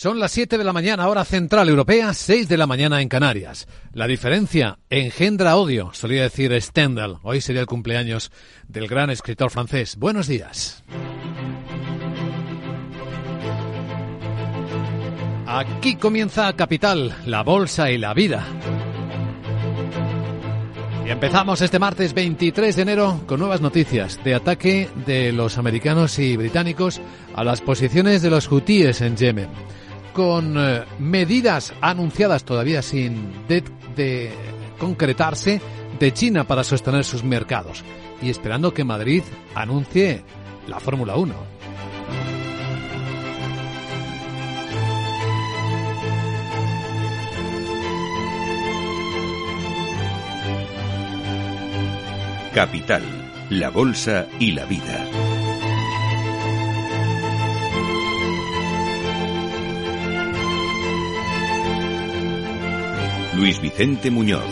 Son las 7 de la mañana, hora central europea, 6 de la mañana en Canarias. La diferencia engendra odio, solía decir Stendhal. Hoy sería el cumpleaños del gran escritor francés. Buenos días. Aquí comienza Capital, la bolsa y la vida. Y empezamos este martes 23 de enero con nuevas noticias de ataque de los americanos y británicos a las posiciones de los hutíes en Yemen con eh, medidas anunciadas todavía sin de, concretarse de China para sostener sus mercados y esperando que Madrid anuncie la Fórmula 1. Capital, la Bolsa y la Vida. Luis Vicente Muñoz.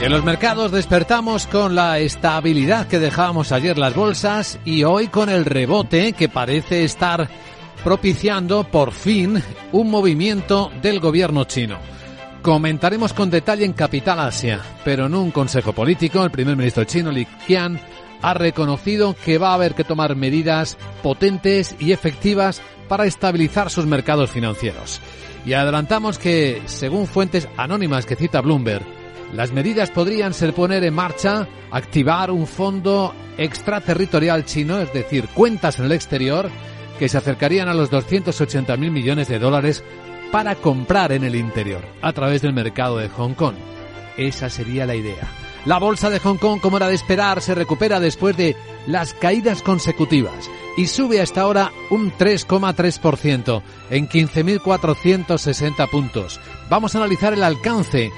en los mercados despertamos con la estabilidad que dejábamos ayer las bolsas y hoy con el rebote que parece estar propiciando por fin un movimiento del gobierno chino. Comentaremos con detalle en Capital Asia, pero en un consejo político el primer ministro chino Li Qian ha reconocido que va a haber que tomar medidas potentes y efectivas para estabilizar sus mercados financieros. Y adelantamos que, según fuentes anónimas que cita Bloomberg, las medidas podrían ser poner en marcha, activar un fondo extraterritorial chino, es decir, cuentas en el exterior, que se acercarían a los 280.000 millones de dólares para comprar en el interior, a través del mercado de Hong Kong. Esa sería la idea. La bolsa de Hong Kong, como era de esperar, se recupera después de las caídas consecutivas y sube hasta ahora un 3,3% en 15.460 puntos. Vamos a analizar el alcance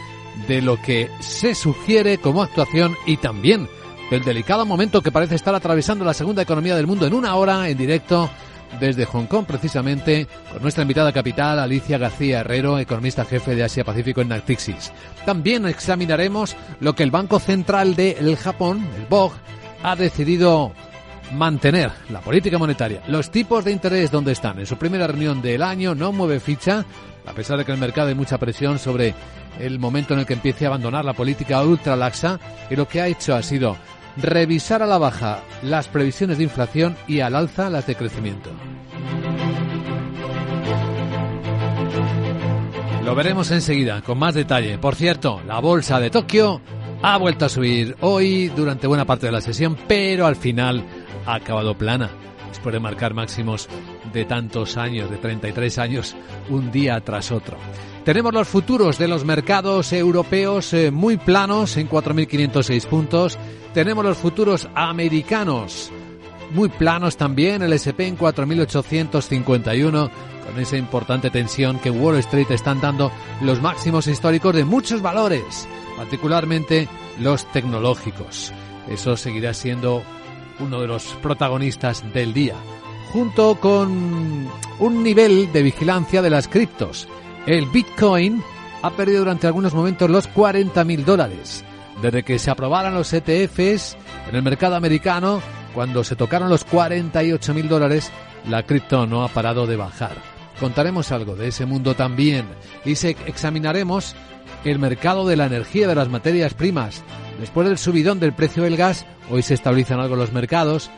de lo que se sugiere como actuación y también del delicado momento que parece estar atravesando la segunda economía del mundo en una hora en directo desde Hong Kong precisamente con nuestra invitada capital Alicia García Herrero, economista jefe de Asia Pacífico en Natixis. También examinaremos lo que el Banco Central de Japón, el BOG, ha decidido mantener la política monetaria. Los tipos de interés donde están. En su primera reunión del año no mueve ficha, a pesar de que el mercado hay mucha presión sobre el momento en el que empiece a abandonar la política ultra laxa y lo que ha hecho ha sido revisar a la baja las previsiones de inflación y al alza las de crecimiento. Lo veremos enseguida, con más detalle. Por cierto, la bolsa de Tokio ha vuelto a subir hoy durante buena parte de la sesión, pero al final ha acabado plana, después de marcar máximos de tantos años, de 33 años, un día tras otro. Tenemos los futuros de los mercados europeos eh, muy planos en 4.506 puntos. Tenemos los futuros americanos muy planos también, el SP en 4.851, con esa importante tensión que Wall Street están dando los máximos históricos de muchos valores, particularmente los tecnológicos. Eso seguirá siendo uno de los protagonistas del día, junto con un nivel de vigilancia de las criptos. El Bitcoin ha perdido durante algunos momentos los 40.000 dólares. Desde que se aprobaran los ETFs en el mercado americano, cuando se tocaron los 48.000 dólares, la cripto no ha parado de bajar. Contaremos algo de ese mundo también y se examinaremos el mercado de la energía de las materias primas. Después del subidón del precio del gas, hoy se estabilizan algo los mercados,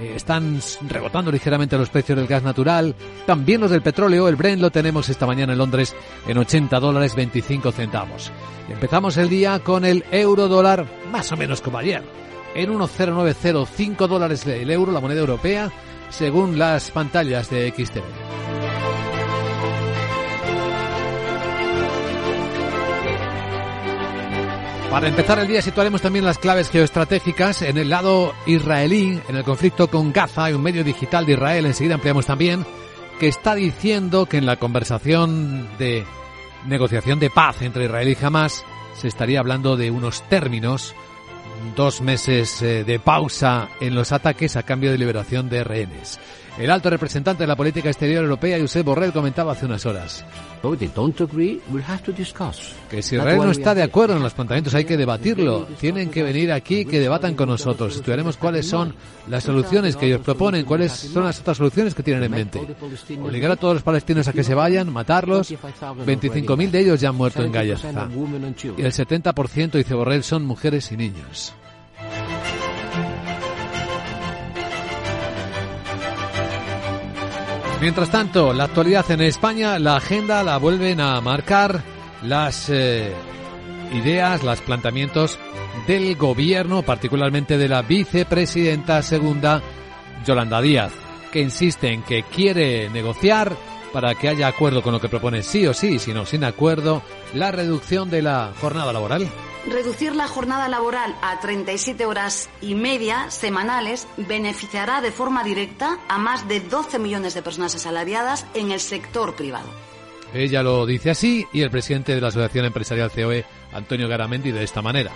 eh, están rebotando ligeramente los precios del gas natural, también los del petróleo, el Brent lo tenemos esta mañana en Londres en 80 dólares 25 centavos. empezamos el día con el euro dólar más o menos como ayer, en 1,0905 dólares el euro, la moneda europea, según las pantallas de XTV. Para empezar el día situaremos también las claves geoestratégicas en el lado israelí, en el conflicto con Gaza, hay un medio digital de Israel, enseguida ampliamos también, que está diciendo que en la conversación de negociación de paz entre Israel y Hamas se estaría hablando de unos términos, dos meses eh, de pausa en los ataques a cambio de liberación de rehenes. El alto representante de la política exterior europea, Josep Borrell, comentaba hace unas horas que si Israel no está de acuerdo en los planteamientos hay que debatirlo. Tienen que venir aquí, que debatan con nosotros. Estudiaremos cuáles son las soluciones que ellos proponen, cuáles son las otras soluciones que tienen en mente. Obligar a todos los palestinos a que se vayan, matarlos. 25.000 de ellos ya han muerto en Gaza. Y el 70%, dice Borrell, son mujeres y niños. Mientras tanto, la actualidad en España, la agenda la vuelven a marcar las eh, ideas, los planteamientos del gobierno, particularmente de la vicepresidenta segunda, Yolanda Díaz, que insiste en que quiere negociar para que haya acuerdo con lo que propone sí o sí, si no sin acuerdo, la reducción de la jornada laboral. Reducir la jornada laboral a 37 horas y media semanales beneficiará de forma directa a más de 12 millones de personas asalariadas en el sector privado. Ella lo dice así y el presidente de la Asociación Empresarial COE, Antonio Garamendi, de esta manera.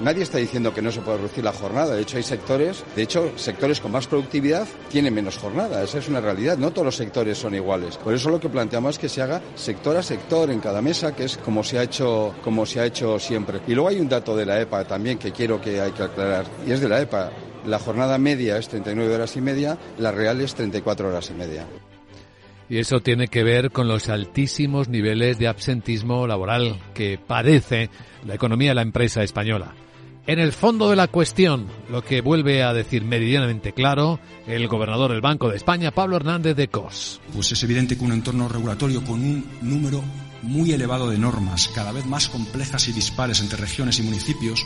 Nadie está diciendo que no se puede reducir la jornada. De hecho, hay sectores, de hecho, sectores con más productividad tienen menos jornada. Esa es una realidad. No todos los sectores son iguales. Por eso lo que planteamos es que se haga sector a sector en cada mesa, que es como se ha hecho, como se ha hecho siempre. Y luego hay un dato de la EPA también que quiero que hay que aclarar. Y es de la EPA. La jornada media es 39 horas y media, la real es 34 horas y media. Y eso tiene que ver con los altísimos niveles de absentismo laboral que padece la economía de la empresa española. En el fondo de la cuestión, lo que vuelve a decir meridianamente claro el gobernador del Banco de España, Pablo Hernández de Cos. Pues es evidente que un entorno regulatorio con un número muy elevado de normas, cada vez más complejas y dispares entre regiones y municipios,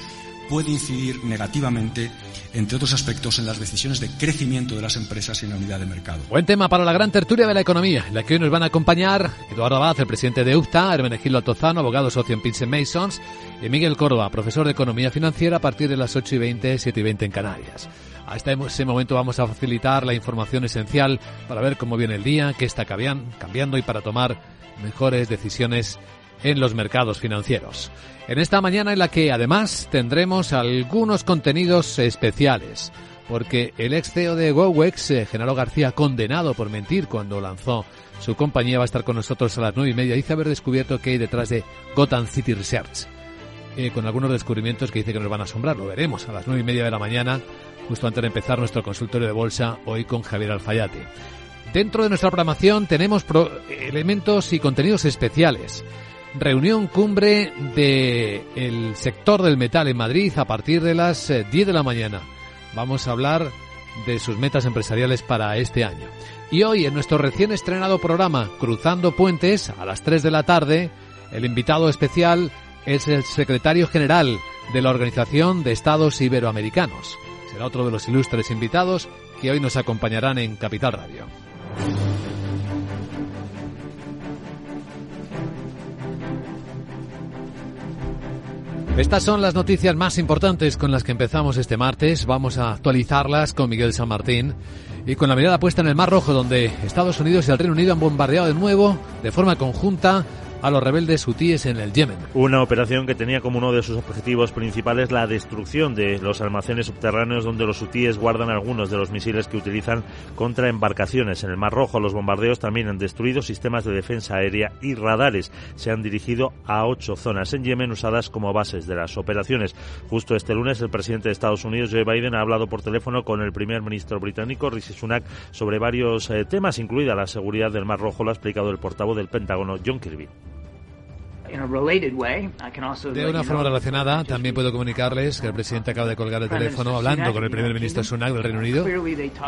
puede incidir negativamente, entre otros aspectos, en las decisiones de crecimiento de las empresas y en la unidad de mercado. Buen tema para la gran tertulia de la economía, en la que hoy nos van a acompañar Eduardo Abad, el presidente de UFTA, Hermenegildo Altozano, abogado socio en Pinson Masons, y Miguel Córdoba, profesor de Economía Financiera, a partir de las 8 y 20, 7 y 20 en Canarias. Hasta ese momento vamos a facilitar la información esencial para ver cómo viene el día, qué está cambiando y para tomar mejores decisiones en los mercados financieros. En esta mañana en la que además tendremos algunos contenidos especiales, porque el ex CEO de GoWex, eh, Genaro García, condenado por mentir cuando lanzó su compañía, va a estar con nosotros a las nueve y media. Dice haber descubierto que hay detrás de Gotham City Research, eh, con algunos descubrimientos que dice que nos van a asombrar. Lo veremos a las nueve y media de la mañana, justo antes de empezar nuestro consultorio de bolsa, hoy con Javier Alfayate. Dentro de nuestra programación tenemos elementos y contenidos especiales reunión cumbre del sector del metal en Madrid a partir de las 10 eh, de la mañana. Vamos a hablar de sus metas empresariales para este año. Y hoy en nuestro recién estrenado programa Cruzando Puentes a las 3 de la tarde, el invitado especial es el secretario general de la Organización de Estados Iberoamericanos. Será otro de los ilustres invitados que hoy nos acompañarán en Capital Radio. Estas son las noticias más importantes con las que empezamos este martes. Vamos a actualizarlas con Miguel San Martín y con la mirada puesta en el Mar Rojo, donde Estados Unidos y el Reino Unido han bombardeado de nuevo, de forma conjunta, a los rebeldes hutíes en el Yemen. Una operación que tenía como uno de sus objetivos principales la destrucción de los almacenes subterráneos donde los hutíes guardan algunos de los misiles que utilizan contra embarcaciones. En el Mar Rojo los bombardeos también han destruido sistemas de defensa aérea y radares. Se han dirigido a ocho zonas en Yemen usadas como bases de las operaciones. Justo este lunes el presidente de Estados Unidos, Joe Biden, ha hablado por teléfono con el primer ministro británico, Rishi Sunak, sobre varios eh, temas, incluida la seguridad del Mar Rojo, lo ha explicado el portavoz del Pentágono, John Kirby. De una forma relacionada, también puedo comunicarles que el presidente acaba de colgar el teléfono hablando con el primer ministro Sunak del Reino Unido.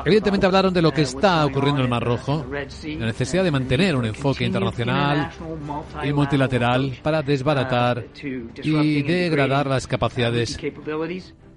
Evidentemente hablaron de lo que está ocurriendo en el Mar Rojo, la necesidad de mantener un enfoque internacional y multilateral para desbaratar y degradar las capacidades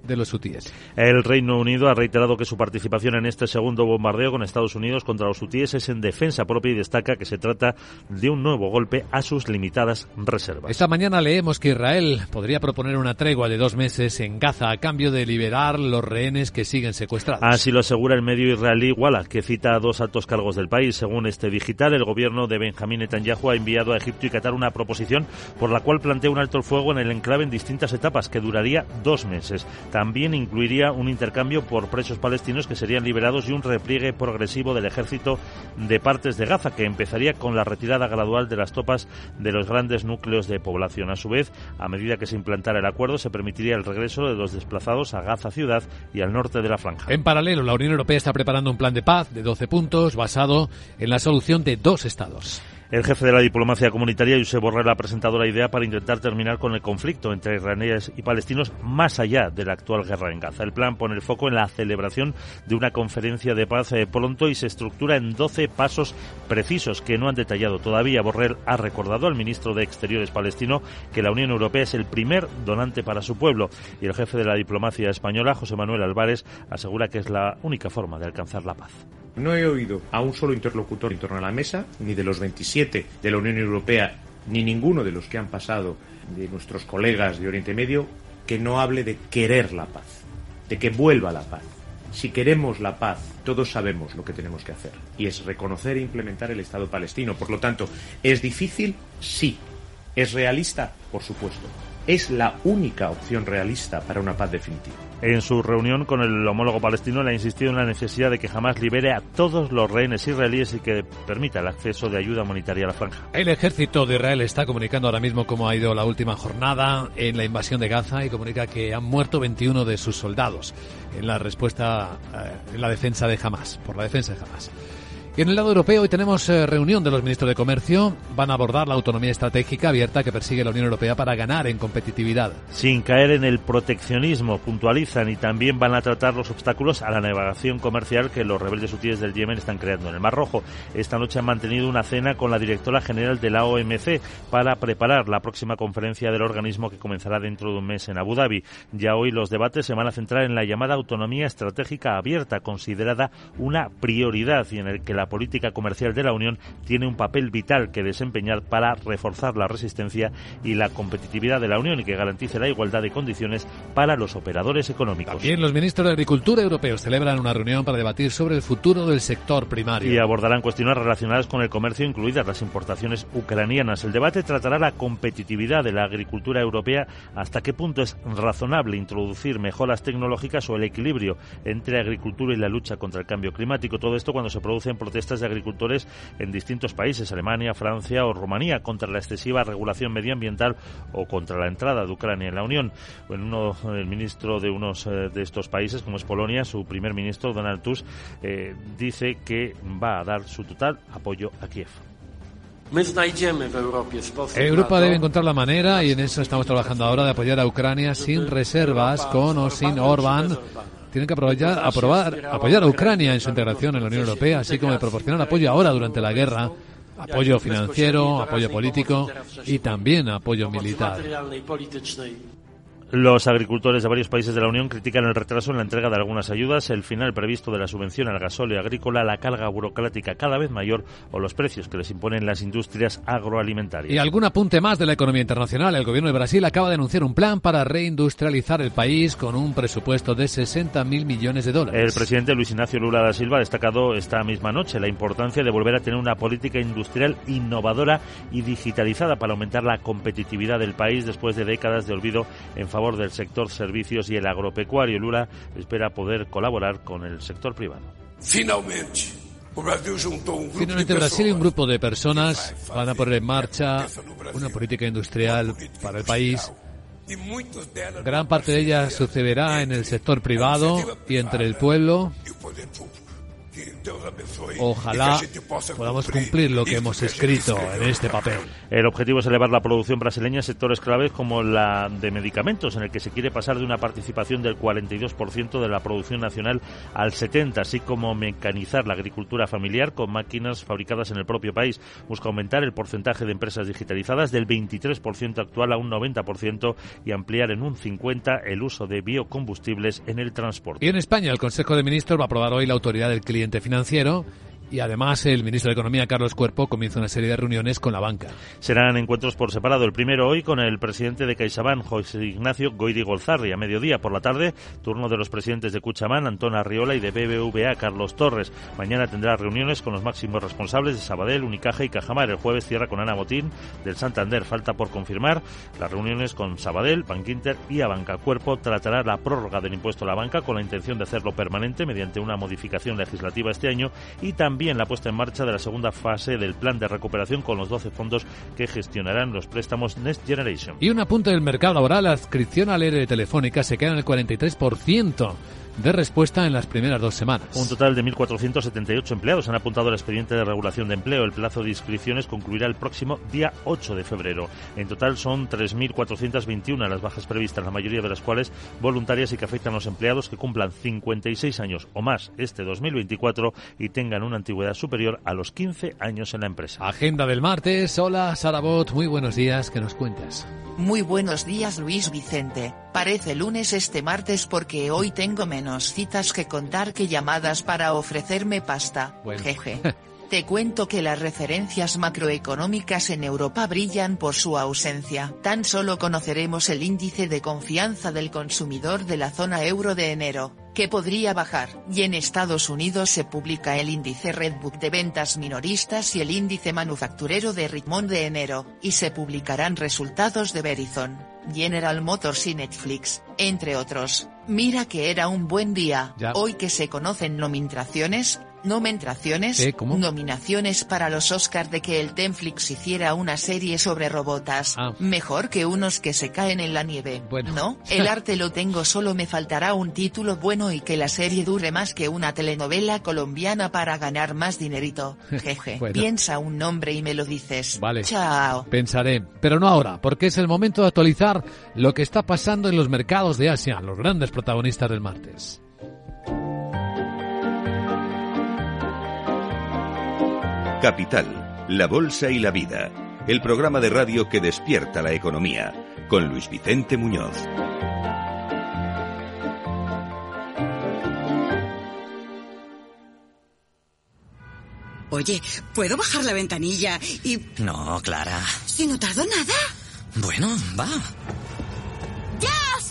de los hutíes. El Reino Unido ha reiterado que su participación en este segundo bombardeo con Estados Unidos contra los hutíes es en defensa propia y destaca que se trata de un nuevo golpe a sus limitadas reservas. Esta mañana leemos que Israel podría proponer una tregua de dos meses en Gaza a cambio de liberar los rehenes que siguen secuestrados. Así lo asegura el medio israelí Walla, que cita a dos altos cargos del país. Según este digital, el gobierno de Benjamín Netanyahu ha enviado a Egipto y Qatar una proposición por la cual plantea un alto el fuego en el enclave en distintas etapas que duraría dos meses. También incluiría un intercambio por presos palestinos que serían liberados y un repliegue progresivo del ejército de partes de Gaza, que empezaría con la retirada gradual de las tropas de los grandes núcleos de población. A su vez, a medida que se implantara el acuerdo, se permitiría el regreso de los desplazados a Gaza ciudad y al norte de la franja. En paralelo, la Unión Europea está preparando un plan de paz de 12 puntos basado en la solución de dos estados. El jefe de la diplomacia comunitaria, Josep Borrell, ha presentado la idea para intentar terminar con el conflicto entre israelíes y palestinos más allá de la actual guerra en Gaza. El plan pone el foco en la celebración de una conferencia de paz eh, pronto y se estructura en 12 pasos precisos que no han detallado todavía. Borrell ha recordado al ministro de Exteriores palestino que la Unión Europea es el primer donante para su pueblo y el jefe de la diplomacia española, José Manuel Álvarez, asegura que es la única forma de alcanzar la paz. No he oído a un solo interlocutor en torno a la mesa, ni de los 27 de la Unión Europea, ni ninguno de los que han pasado de nuestros colegas de Oriente Medio, que no hable de querer la paz, de que vuelva la paz. Si queremos la paz, todos sabemos lo que tenemos que hacer, y es reconocer e implementar el Estado palestino. Por lo tanto, ¿es difícil? Sí. ¿Es realista? Por supuesto es la única opción realista para una paz definitiva. En su reunión con el homólogo palestino le ha insistido en la necesidad de que jamás libere a todos los rehenes israelíes y que permita el acceso de ayuda humanitaria a la franja. El ejército de Israel está comunicando ahora mismo cómo ha ido la última jornada en la invasión de Gaza y comunica que han muerto 21 de sus soldados en la respuesta, eh, en la defensa de Hamas, por la defensa de Hamas. Y en el lado europeo hoy tenemos eh, reunión de los ministros de Comercio. Van a abordar la autonomía estratégica abierta que persigue la Unión Europea para ganar en competitividad. Sin caer en el proteccionismo, puntualizan y también van a tratar los obstáculos a la navegación comercial que los rebeldes hutíes del Yemen están creando en el Mar Rojo. Esta noche han mantenido una cena con la directora general de la OMC para preparar la próxima conferencia del organismo que comenzará dentro de un mes en Abu Dhabi. Ya hoy los debates se van a centrar en la llamada autonomía estratégica abierta, considerada una prioridad y en el que la política comercial de la Unión tiene un papel vital que desempeñar para reforzar la resistencia y la competitividad de la Unión y que garantice la igualdad de condiciones para los operadores económicos. También los ministros de Agricultura europeos celebran una reunión para debatir sobre el futuro del sector primario. Y abordarán cuestiones relacionadas con el comercio, incluidas las importaciones ucranianas. El debate tratará la competitividad de la agricultura europea, hasta qué punto es razonable introducir mejoras tecnológicas o el equilibrio entre agricultura y la lucha contra el cambio climático. Todo esto cuando se producen protestas protestas de agricultores en distintos países, Alemania, Francia o Rumanía, contra la excesiva regulación medioambiental o contra la entrada de Ucrania en la Unión. En uno, el ministro de unos eh, de estos países, como es Polonia, su primer ministro, Donald Tusk, eh, dice que va a dar su total apoyo a Kiev. Europa debe encontrar la manera, y en eso estamos trabajando ahora, de apoyar a Ucrania sin reservas, con o sin Orbán tienen que apoyar, aprobar, apoyar a Ucrania en su integración en la Unión Europea, así como de proporcionar apoyo ahora durante la guerra, apoyo financiero, apoyo político y también apoyo militar. Los agricultores de varios países de la Unión critican el retraso en la entrega de algunas ayudas, el final previsto de la subvención al gasóleo agrícola, la carga burocrática cada vez mayor o los precios que les imponen las industrias agroalimentarias. Y algún apunte más de la economía internacional. El gobierno de Brasil acaba de anunciar un plan para reindustrializar el país con un presupuesto de 60 mil millones de dólares. El presidente Luis Ignacio Lula da Silva ha destacado esta misma noche la importancia de volver a tener una política industrial innovadora y digitalizada para aumentar la competitividad del país después de décadas de olvido en favor favor del sector servicios y el agropecuario. Lula espera poder colaborar con el sector privado. Finalmente. Finalmente Brasil y un grupo de personas van a poner en marcha una política industrial para el país. Gran parte de ella sucederá en el sector privado y entre el pueblo Ojalá podamos cumplir lo que hemos escrito en este papel. El objetivo es elevar la producción brasileña en sectores claves como la de medicamentos, en el que se quiere pasar de una participación del 42% de la producción nacional al 70%, así como mecanizar la agricultura familiar con máquinas fabricadas en el propio país. Busca aumentar el porcentaje de empresas digitalizadas del 23% actual a un 90% y ampliar en un 50% el uso de biocombustibles en el transporte. Y en España, el Consejo de Ministros va a aprobar hoy la autoridad del cliente financiero y además el ministro de Economía, Carlos Cuerpo, comienza una serie de reuniones con la banca. Serán encuentros por separado. El primero hoy con el presidente de CaixaBank, José Ignacio Goiri Golzarri, a mediodía por la tarde, turno de los presidentes de Cuchamán, Antón Arriola y de BBVA, Carlos Torres. Mañana tendrá reuniones con los máximos responsables de Sabadell, Unicaja y Cajamar. El jueves cierra con Ana Botín del Santander. Falta por confirmar las reuniones con Sabadell, Bankinter y Abanca. Cuerpo tratará la prórroga del impuesto a la banca con la intención de hacerlo permanente mediante una modificación legislativa este año y también la puesta en marcha de la segunda fase del plan de recuperación con los 12 fondos que gestionarán los préstamos Next Generation. Y un apunte del mercado laboral, la adscripción al ERE Telefónica se queda en el 43% de respuesta en las primeras dos semanas. Un total de 1.478 empleados han apuntado al expediente de regulación de empleo. El plazo de inscripciones concluirá el próximo día 8 de febrero. En total son 3.421 las bajas previstas, la mayoría de las cuales voluntarias y que afectan a los empleados que cumplan 56 años o más este 2024 y tengan una antigüedad superior a los 15 años en la empresa. Agenda del martes. Hola, Sarabot. Muy buenos días. ¿Qué nos cuentas? Muy buenos días Luis Vicente, parece lunes este martes porque hoy tengo menos citas que contar que llamadas para ofrecerme pasta. Bueno. Jeje. Te cuento que las referencias macroeconómicas en Europa brillan por su ausencia. Tan solo conoceremos el índice de confianza del consumidor de la zona euro de enero, que podría bajar. Y en Estados Unidos se publica el índice Redbook de ventas minoristas y el índice manufacturero de Richmond de enero, y se publicarán resultados de Verizon, General Motors y Netflix, entre otros. Mira que era un buen día. Ya. Hoy que se conocen nominaciones, nominaciones, ¿Eh? Nominaciones para los Oscars de que el Tenflix hiciera una serie sobre robotas. Ah. Mejor que unos que se caen en la nieve. Bueno. No, el arte lo tengo solo me faltará un título bueno y que la serie dure más que una telenovela colombiana para ganar más dinerito. Jeje. Bueno. Piensa un nombre y me lo dices. Vale. Chao. Pensaré, pero no ahora, porque es el momento de actualizar lo que está pasando en los mercados de Asia, los grandes protagonistas del martes. Capital, la Bolsa y la Vida. El programa de radio que despierta la economía. Con Luis Vicente Muñoz. Oye, ¿puedo bajar la ventanilla y... No, Clara. si no tardo nada? Bueno, va. ¡Ya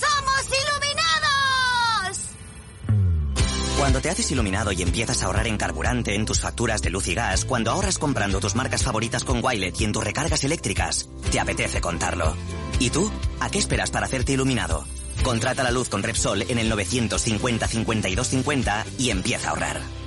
Cuando te haces iluminado y empiezas a ahorrar en carburante en tus facturas de luz y gas, cuando ahorras comprando tus marcas favoritas con Wilet y en tus recargas eléctricas, te apetece contarlo. ¿Y tú? ¿A qué esperas para hacerte iluminado? Contrata la luz con Repsol en el 950 52 50 y empieza a ahorrar.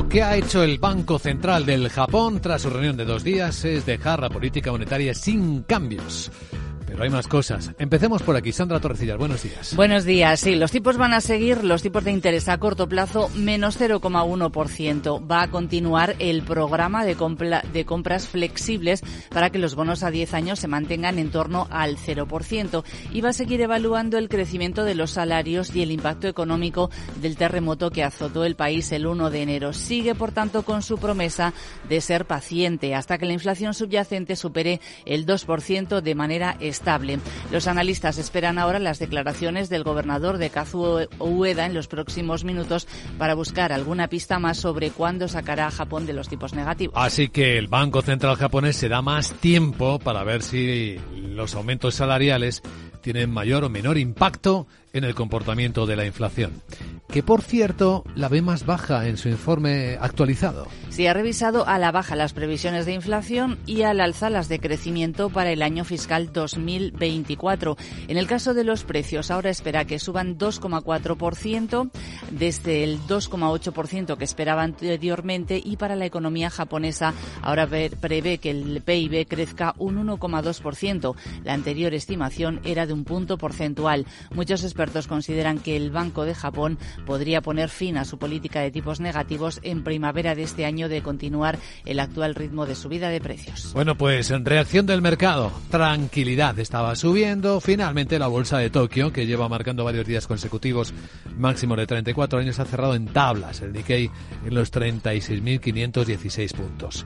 Lo que ha hecho el Banco Central del Japón tras su reunión de dos días es dejar la política monetaria sin cambios. Pero hay más cosas. Empecemos por aquí. Sandra Torrecillas, buenos días. Buenos días. Sí, los tipos van a seguir, los tipos de interés a corto plazo, menos 0,1%. Va a continuar el programa de, de compras flexibles para que los bonos a 10 años se mantengan en torno al 0%. Y va a seguir evaluando el crecimiento de los salarios y el impacto económico del terremoto que azotó el país el 1 de enero. Sigue, por tanto, con su promesa de ser paciente hasta que la inflación subyacente supere el 2% de manera estable. Los analistas esperan ahora las declaraciones del gobernador de Kazuo Ueda en los próximos minutos para buscar alguna pista más sobre cuándo sacará a Japón de los tipos negativos. Así que el Banco Central japonés se da más tiempo para ver si los aumentos salariales tienen mayor o menor impacto en el comportamiento de la inflación. Que por cierto la ve más baja en su informe actualizado. Se ha revisado a la baja las previsiones de inflación y al alza las de crecimiento para el año fiscal 2024. En el caso de los precios, ahora espera que suban 2,4% desde el 2,8% que esperaba anteriormente y para la economía japonesa ahora prevé que el PIB crezca un 1,2%. La anterior estimación era de un punto porcentual. Muchos expertos consideran que el Banco de Japón podría poner fin a su política de tipos negativos en primavera de este año de continuar el actual ritmo de subida de precios. Bueno, pues en reacción del mercado, tranquilidad estaba subiendo. Finalmente la bolsa de Tokio, que lleva marcando varios días consecutivos máximos de 34 años, ha cerrado en tablas. El Nikkei en los 36.516 puntos.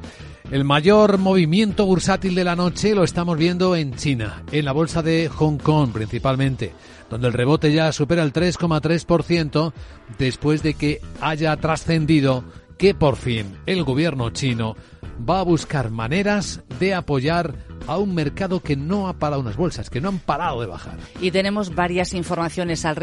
El mayor movimiento bursátil de la noche lo estamos viendo en China, en la bolsa de Hong Kong principalmente, donde el rebote ya supera el 3,3% después de que haya trascendido que por fin el gobierno chino va a buscar maneras de apoyar a un mercado que no ha parado unas bolsas, que no han parado de bajar. Y tenemos varias informaciones al,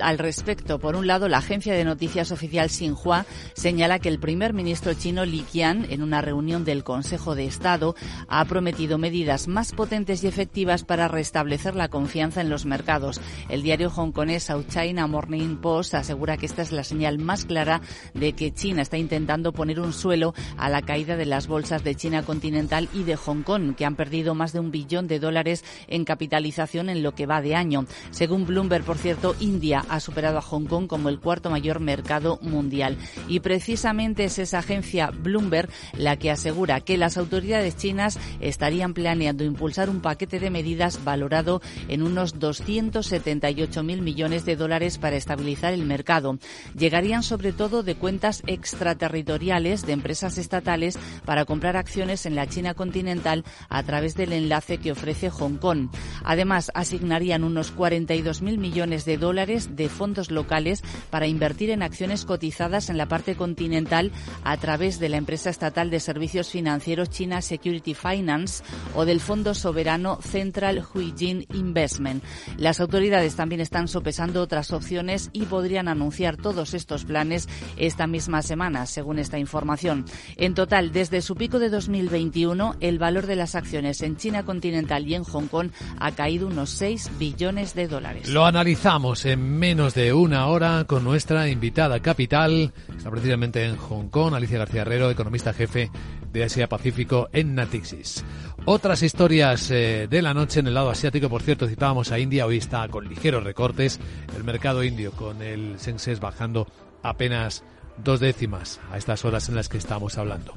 al respecto. Por un lado, la agencia de noticias oficial Xinhua señala que el primer ministro chino Li Qian, en una reunión del Consejo de Estado, ha prometido medidas más potentes y efectivas para restablecer la confianza en los mercados. El diario hongkonés South China Morning Post asegura que esta es la señal más clara de que China está intentando poner un suelo a la caída de las bolsas de China continental y de Hong Kong, que han perdido más de un billón de dólares en capitalización en lo que va de año. Según Bloomberg, por cierto, India ha superado a Hong Kong como el cuarto mayor mercado mundial. Y precisamente es esa agencia Bloomberg la que asegura que las autoridades chinas estarían planeando impulsar un paquete de medidas valorado en unos 278.000 millones de dólares para estabilizar el mercado. Llegarían sobre todo de cuentas extraterritoriales de empresas estatales para comprar acciones en la China continental a través del enlace que ofrece Hong Kong. Además, asignarían unos 42.000 millones de dólares de fondos locales para invertir en acciones cotizadas en la parte continental a través de la empresa estatal de servicios financieros China Security Finance o del fondo soberano Central Huijin Investment. Las autoridades también están sopesando otras opciones y podrían anunciar todos estos planes esta misma semana, según esta información. En total, desde su pico de 2021, el valor de las acciones en China continental y en Hong Kong ha caído unos 6 billones de dólares. Lo analizamos en menos de una hora con nuestra invitada capital, está precisamente en Hong Kong, Alicia García Herrero, economista jefe de Asia Pacífico en Natixis. Otras historias eh, de la noche en el lado asiático, por cierto, citábamos a India, hoy está con ligeros recortes, el mercado indio con el Sensex bajando apenas dos décimas a estas horas en las que estamos hablando.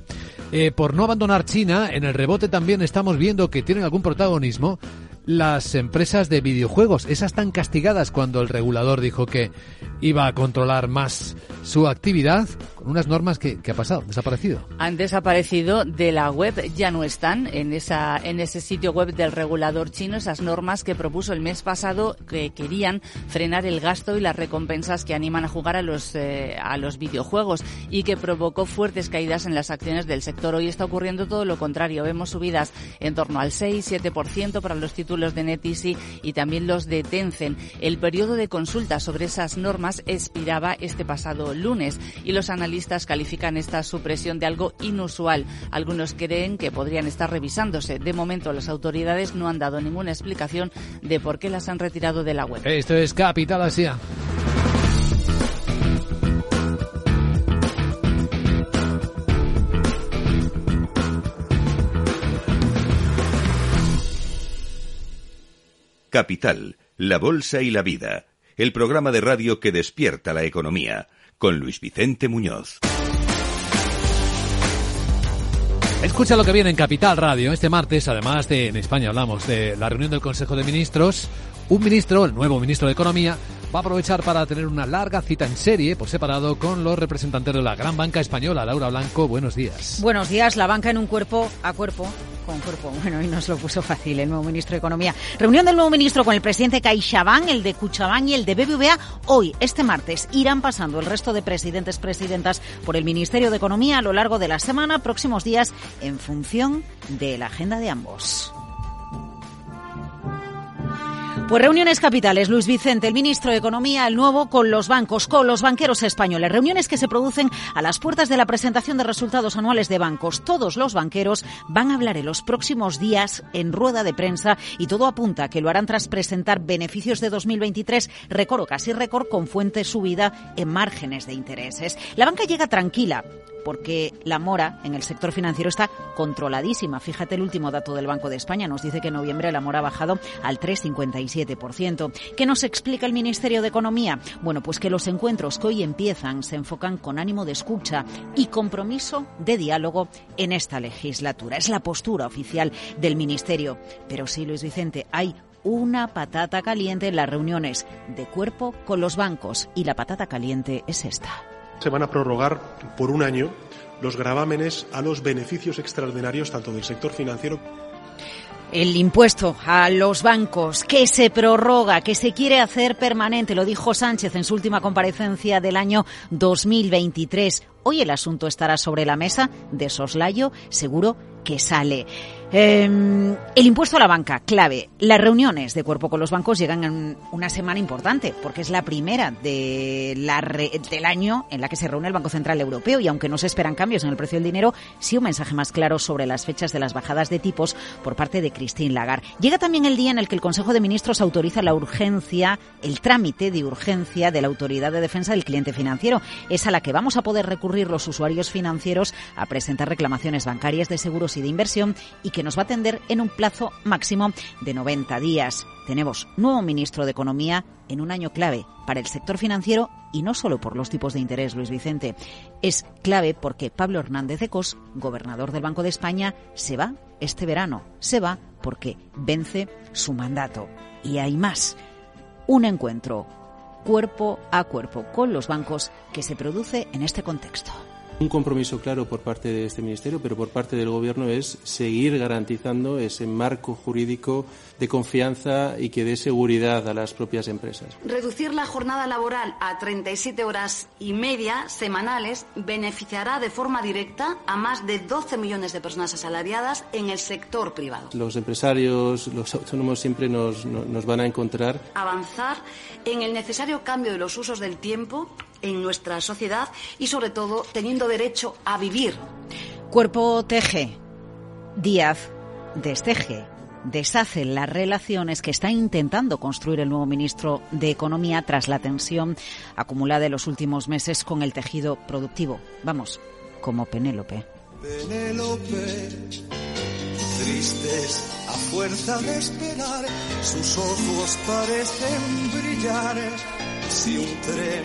Eh, por no abandonar China, en el rebote también estamos viendo que tienen algún protagonismo las empresas de videojuegos. Esas están castigadas cuando el regulador dijo que iba a controlar más su actividad unas normas que, ha pasado, desaparecido. Han desaparecido de la web, ya no están en esa en ese sitio web del regulador chino esas normas que propuso el mes pasado que querían frenar el gasto y las recompensas que animan a jugar a los eh, a los videojuegos y que provocó fuertes caídas en las acciones del sector. Hoy está ocurriendo todo lo contrario, vemos subidas en torno al 6-7% para los títulos los de NetEasy y también los de Tencent. El periodo de consulta sobre esas normas expiraba este pasado lunes y los analistas califican esta supresión de algo inusual. Algunos creen que podrían estar revisándose. De momento las autoridades no han dado ninguna explicación de por qué las han retirado de la web. Esto es Capital Asia. Capital, la Bolsa y la Vida, el programa de radio que despierta la economía, con Luis Vicente Muñoz. Escucha lo que viene en Capital Radio. Este martes, además de en España hablamos de la reunión del Consejo de Ministros, un ministro, el nuevo ministro de Economía, va a aprovechar para tener una larga cita en serie por separado con los representantes de la gran banca española. Laura Blanco, buenos días. Buenos días, la banca en un cuerpo a cuerpo con cuerpo. Bueno, y nos lo puso fácil el nuevo ministro de Economía. Reunión del nuevo ministro con el presidente CaixaBank, el de Cuchabán y el de BBVA. Hoy, este martes, irán pasando el resto de presidentes, presidentas por el Ministerio de Economía a lo largo de la semana, próximos días, en función de la agenda de ambos. Pues reuniones capitales, Luis Vicente, el ministro de Economía, el nuevo, con los bancos, con los banqueros españoles. Reuniones que se producen a las puertas de la presentación de resultados anuales de bancos. Todos los banqueros van a hablar en los próximos días en rueda de prensa y todo apunta que lo harán tras presentar beneficios de 2023, récord o casi récord, con fuente subida en márgenes de intereses. La banca llega tranquila porque la mora en el sector financiero está controladísima. Fíjate el último dato del Banco de España, nos dice que en noviembre la mora ha bajado al 3,57%. ¿Qué nos explica el Ministerio de Economía? Bueno, pues que los encuentros que hoy empiezan se enfocan con ánimo de escucha y compromiso de diálogo en esta legislatura. Es la postura oficial del Ministerio. Pero sí, Luis Vicente, hay una patata caliente en las reuniones de cuerpo con los bancos y la patata caliente es esta. Se van a prorrogar por un año los gravámenes a los beneficios extraordinarios tanto del sector financiero el impuesto a los bancos que se prorroga, que se quiere hacer permanente, lo dijo Sánchez en su última comparecencia del año 2023. Hoy el asunto estará sobre la mesa de soslayo, seguro que sale. Em, el impuesto a la banca, clave. Las reuniones de cuerpo con los bancos llegan en una semana importante, porque es la primera de la del año en la que se reúne el Banco Central Europeo y aunque no se esperan cambios en el precio del dinero, sí un mensaje más claro sobre las fechas de las bajadas de tipos por parte de Christine Lagarde. Llega también el día en el que el Consejo de Ministros autoriza la urgencia, el trámite de urgencia de la Autoridad de Defensa del Cliente Financiero. Es a la que vamos a poder recurrir los usuarios financieros a presentar reclamaciones bancarias de seguros y de inversión y que nos va a atender en un plazo máximo de 90 días. Tenemos nuevo ministro de Economía en un año clave para el sector financiero y no solo por los tipos de interés, Luis Vicente. Es clave porque Pablo Hernández de Cos, gobernador del Banco de España, se va este verano. Se va porque vence su mandato. Y hay más. Un encuentro cuerpo a cuerpo con los bancos que se produce en este contexto. Un compromiso claro por parte de este Ministerio, pero por parte del Gobierno es seguir garantizando ese marco jurídico de confianza y que dé seguridad a las propias empresas. Reducir la jornada laboral a 37 horas y media semanales beneficiará de forma directa a más de 12 millones de personas asalariadas en el sector privado. Los empresarios, los autónomos siempre nos, nos van a encontrar. Avanzar en el necesario cambio de los usos del tiempo en nuestra sociedad y, sobre todo, teniendo derecho a vivir. Cuerpo teje, Díaz desteje, deshace las relaciones que está intentando construir el nuevo ministro de Economía tras la tensión acumulada en los últimos meses con el tejido productivo. Vamos, como Penélope. Penélope, tristes a fuerza de esperar, sus ojos parecen brillar si un tren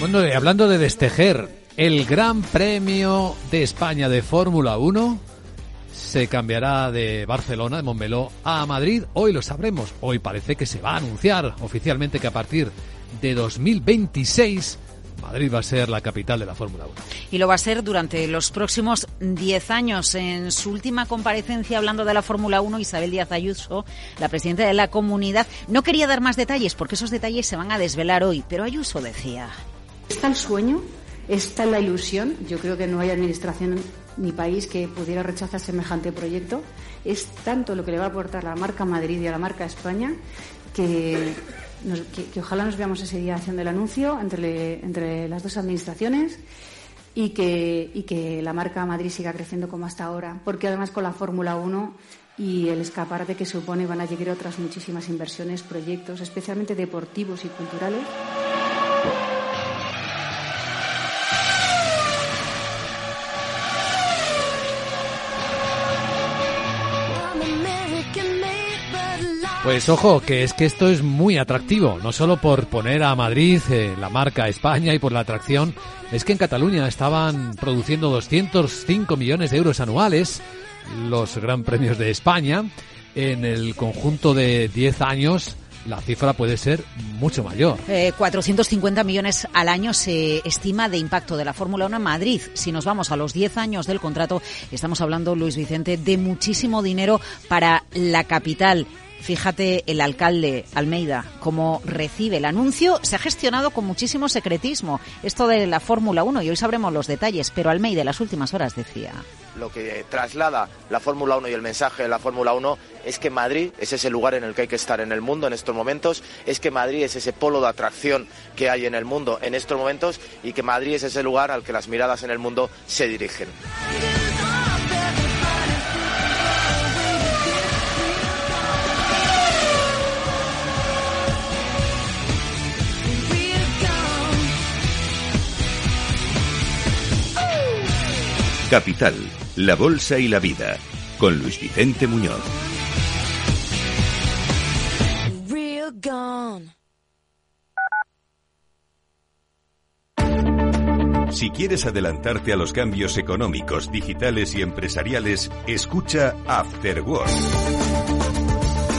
Bueno, hablando de destejer, el Gran Premio de España de Fórmula 1 se cambiará de Barcelona, de Montmeló, a Madrid. Hoy lo sabremos. Hoy parece que se va a anunciar oficialmente que a partir de 2026 Madrid va a ser la capital de la Fórmula 1. Y lo va a ser durante los próximos 10 años. En su última comparecencia hablando de la Fórmula 1, Isabel Díaz Ayuso, la presidenta de la comunidad, no quería dar más detalles porque esos detalles se van a desvelar hoy, pero Ayuso decía. Está el sueño, está la ilusión. Yo creo que no hay administración ni país que pudiera rechazar semejante proyecto. Es tanto lo que le va a aportar la marca Madrid y a la marca España que que, ojalá nos veamos ese día haciendo el anuncio entre, entre las dos administraciones y que, y que la marca Madrid siga creciendo como hasta ahora, porque además con la Fórmula 1 y el escaparate que supone van a llegar otras muchísimas inversiones, proyectos, especialmente deportivos y culturales. Pues ojo, que es que esto es muy atractivo, no solo por poner a Madrid eh, la marca España y por la atracción, es que en Cataluña estaban produciendo 205 millones de euros anuales los Gran Premios de España. En el conjunto de 10 años la cifra puede ser mucho mayor. 450 eh, millones al año se estima de impacto de la Fórmula 1 en Madrid. Si nos vamos a los 10 años del contrato, estamos hablando, Luis Vicente, de muchísimo dinero para la capital. Fíjate el alcalde Almeida cómo recibe el anuncio. Se ha gestionado con muchísimo secretismo esto de la Fórmula 1 y hoy sabremos los detalles, pero Almeida en las últimas horas decía. Lo que traslada la Fórmula 1 y el mensaje de la Fórmula 1 es que Madrid es ese lugar en el que hay que estar en el mundo en estos momentos, es que Madrid es ese polo de atracción que hay en el mundo en estos momentos y que Madrid es ese lugar al que las miradas en el mundo se dirigen. Capital, la Bolsa y la Vida, con Luis Vicente Muñoz. Si quieres adelantarte a los cambios económicos, digitales y empresariales, escucha After Work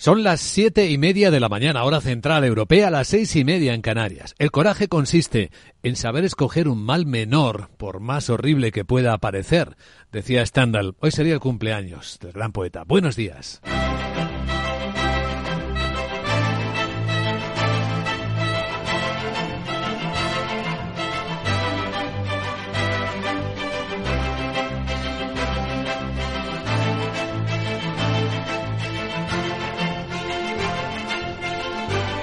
Son las siete y media de la mañana, hora central europea, las seis y media en Canarias. El coraje consiste en saber escoger un mal menor, por más horrible que pueda parecer, decía Stendhal. Hoy sería el cumpleaños del gran poeta. Buenos días.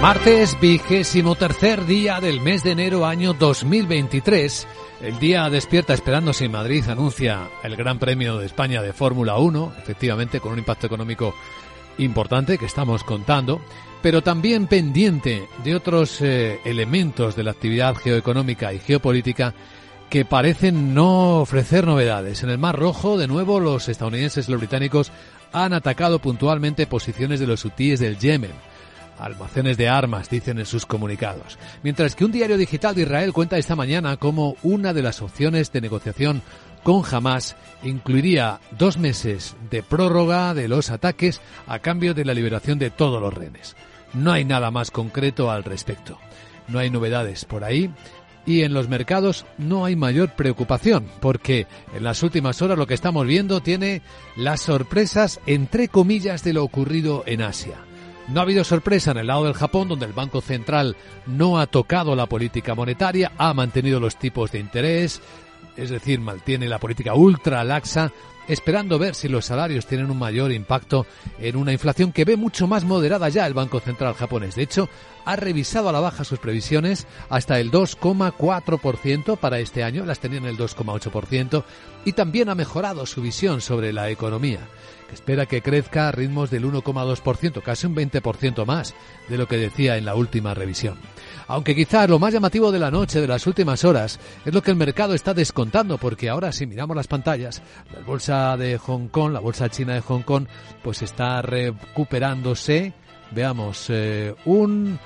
Martes, vigésimo tercer día del mes de enero año 2023. El día despierta esperándose en Madrid anuncia el Gran Premio de España de Fórmula 1, efectivamente con un impacto económico importante que estamos contando, pero también pendiente de otros eh, elementos de la actividad geoeconómica y geopolítica que parecen no ofrecer novedades. En el Mar Rojo, de nuevo, los estadounidenses y los británicos han atacado puntualmente posiciones de los hutíes del Yemen almacenes de armas, dicen en sus comunicados. Mientras que un diario digital de Israel cuenta esta mañana como una de las opciones de negociación con Hamas incluiría dos meses de prórroga de los ataques a cambio de la liberación de todos los rehenes. No hay nada más concreto al respecto. No hay novedades por ahí y en los mercados no hay mayor preocupación porque en las últimas horas lo que estamos viendo tiene las sorpresas entre comillas de lo ocurrido en Asia. No ha habido sorpresa en el lado del Japón, donde el Banco Central no ha tocado la política monetaria, ha mantenido los tipos de interés, es decir, mantiene la política ultra laxa, esperando ver si los salarios tienen un mayor impacto en una inflación que ve mucho más moderada ya el Banco Central japonés. De hecho, ha revisado a la baja sus previsiones hasta el 2,4% para este año, las tenía en el 2,8%, y también ha mejorado su visión sobre la economía espera que crezca a ritmos del 1,2%, casi un 20% más de lo que decía en la última revisión. Aunque quizás lo más llamativo de la noche, de las últimas horas, es lo que el mercado está descontando, porque ahora si miramos las pantallas, la bolsa de Hong Kong, la bolsa china de Hong Kong, pues está recuperándose, veamos, eh, un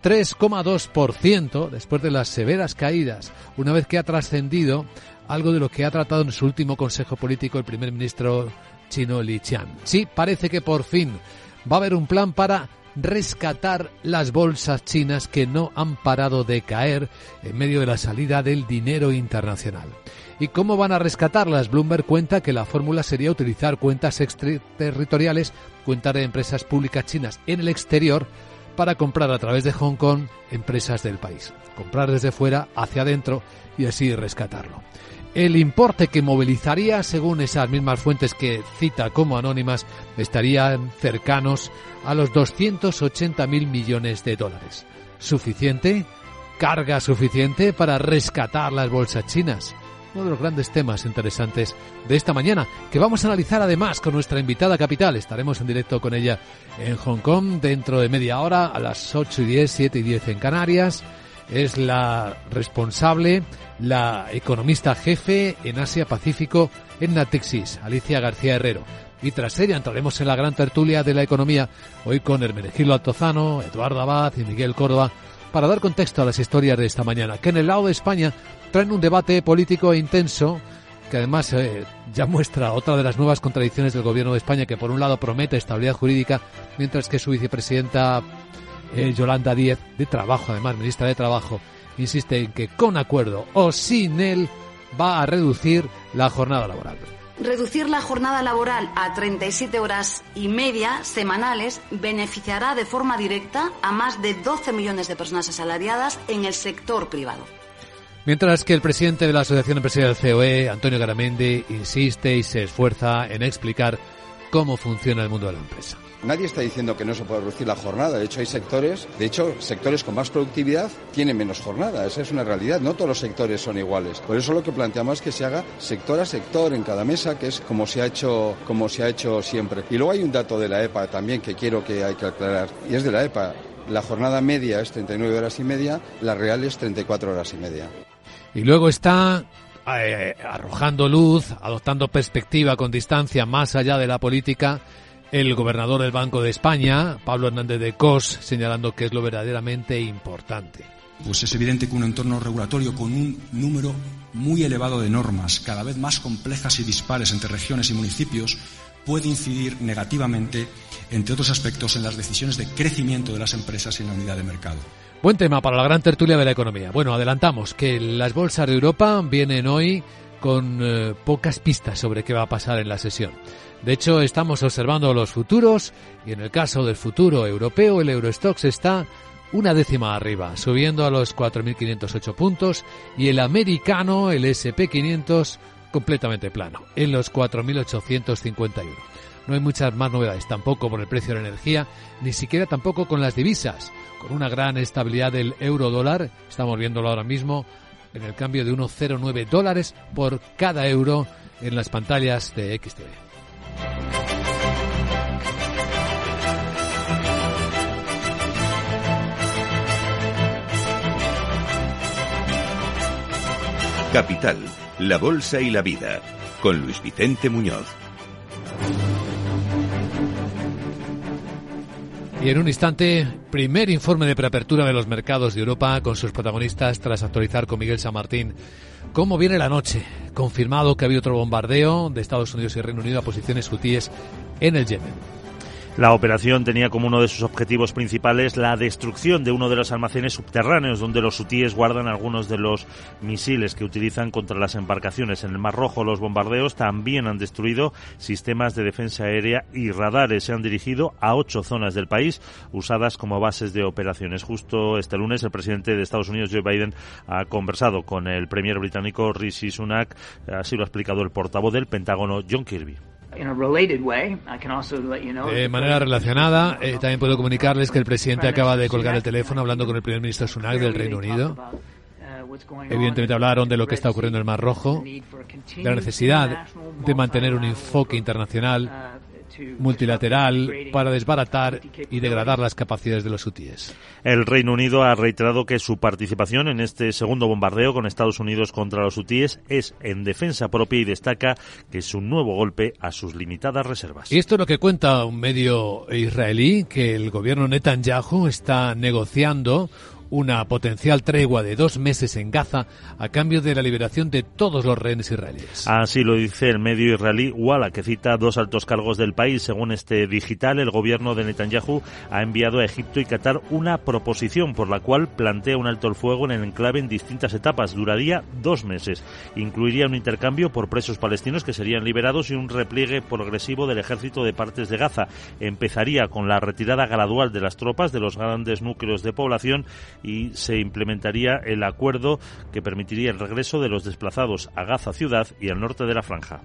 3,2% después de las severas caídas, una vez que ha trascendido algo de lo que ha tratado en su último consejo político el primer ministro chino Li Qian. Sí, parece que por fin va a haber un plan para rescatar las bolsas chinas que no han parado de caer en medio de la salida del dinero internacional. ¿Y cómo van a rescatarlas? Bloomberg cuenta que la fórmula sería utilizar cuentas extraterritoriales, cuentas de empresas públicas chinas en el exterior, para comprar a través de Hong Kong empresas del país. Comprar desde fuera hacia adentro y así rescatarlo. El importe que movilizaría, según esas mismas fuentes que cita como anónimas, estarían cercanos a los 280 mil millones de dólares. ¿Suficiente? ¿Carga suficiente para rescatar las bolsas chinas? Uno de los grandes temas interesantes de esta mañana, que vamos a analizar además con nuestra invitada capital. Estaremos en directo con ella en Hong Kong dentro de media hora a las 8 y 10, 7 y 10 en Canarias es la responsable, la economista jefe en Asia Pacífico en Natixis, Alicia García Herrero. Y tras ella entraremos en la gran tertulia de la economía, hoy con Hermenegildo Altozano, Eduardo Abad y Miguel Córdoba, para dar contexto a las historias de esta mañana, que en el lado de España traen un debate político intenso que además eh, ya muestra otra de las nuevas contradicciones del gobierno de España, que por un lado promete estabilidad jurídica, mientras que su vicepresidenta eh, Yolanda Díez, de Trabajo, además ministra de Trabajo, insiste en que con acuerdo o sin él va a reducir la jornada laboral. Reducir la jornada laboral a 37 horas y media semanales beneficiará de forma directa a más de 12 millones de personas asalariadas en el sector privado. Mientras que el presidente de la Asociación Empresarial COE, Antonio Garamendi, insiste y se esfuerza en explicar cómo funciona el mundo de la empresa. Nadie está diciendo que no se puede reducir la jornada. De hecho, hay sectores, de hecho, sectores con más productividad tienen menos jornada. Esa es una realidad. No todos los sectores son iguales. Por eso lo que planteamos es que se haga sector a sector en cada mesa, que es como se ha hecho, como se ha hecho siempre. Y luego hay un dato de la EPA también que quiero que hay que aclarar. Y es de la EPA. La jornada media es 39 horas y media, la real es 34 horas y media. Y luego está eh, arrojando luz, adoptando perspectiva con distancia más allá de la política, el gobernador del Banco de España, Pablo Hernández de Cos, señalando que es lo verdaderamente importante. Pues es evidente que un entorno regulatorio con un número muy elevado de normas, cada vez más complejas y dispares entre regiones y municipios, puede incidir negativamente, entre otros aspectos, en las decisiones de crecimiento de las empresas y en la unidad de mercado. Buen tema para la gran tertulia de la economía. Bueno, adelantamos que las bolsas de Europa vienen hoy con eh, pocas pistas sobre qué va a pasar en la sesión. De hecho, estamos observando los futuros y en el caso del futuro europeo, el Eurostox está una décima arriba, subiendo a los 4.508 puntos y el americano, el SP500, completamente plano, en los 4.851. No hay muchas más novedades tampoco por el precio de la energía, ni siquiera tampoco con las divisas, con una gran estabilidad del euro dólar, estamos viéndolo ahora mismo en el cambio de 1,09 dólares por cada euro en las pantallas de XTV. Capital, la Bolsa y la Vida, con Luis Vicente Muñoz. Y en un instante, primer informe de preapertura de los mercados de Europa con sus protagonistas tras actualizar con Miguel San Martín cómo viene la noche. Confirmado que había otro bombardeo de Estados Unidos y Reino Unido a posiciones hutíes en el Yemen. La operación tenía como uno de sus objetivos principales la destrucción de uno de los almacenes subterráneos donde los hutíes guardan algunos de los misiles que utilizan contra las embarcaciones. En el Mar Rojo los bombardeos también han destruido sistemas de defensa aérea y radares. Se han dirigido a ocho zonas del país usadas como bases de operaciones. Justo este lunes el presidente de Estados Unidos, Joe Biden, ha conversado con el premier británico Rishi Sunak. Así lo ha explicado el portavoz del Pentágono, John Kirby. De manera relacionada, eh, también puedo comunicarles que el presidente acaba de colgar el teléfono hablando con el primer ministro Sunak del Reino Unido. Evidentemente hablaron de lo que está ocurriendo en el Mar Rojo, de la necesidad de mantener un enfoque internacional multilateral para desbaratar y degradar las capacidades de los hutíes. El Reino Unido ha reiterado que su participación en este segundo bombardeo con Estados Unidos contra los hutíes es en defensa propia y destaca que es un nuevo golpe a sus limitadas reservas. Y esto es lo que cuenta un medio israelí, que el gobierno Netanyahu está negociando una potencial tregua de dos meses en Gaza a cambio de la liberación de todos los rehenes israelíes. Así lo dice el medio israelí Walla, que cita dos altos cargos del país. Según este digital, el gobierno de Netanyahu ha enviado a Egipto y Qatar una proposición por la cual plantea un alto el fuego en el enclave en distintas etapas. Duraría dos meses. Incluiría un intercambio por presos palestinos que serían liberados y un repliegue progresivo del ejército de partes de Gaza. Empezaría con la retirada gradual de las tropas de los grandes núcleos de población y se implementaría el acuerdo que permitiría el regreso de los desplazados a Gaza ciudad y al norte de la franja.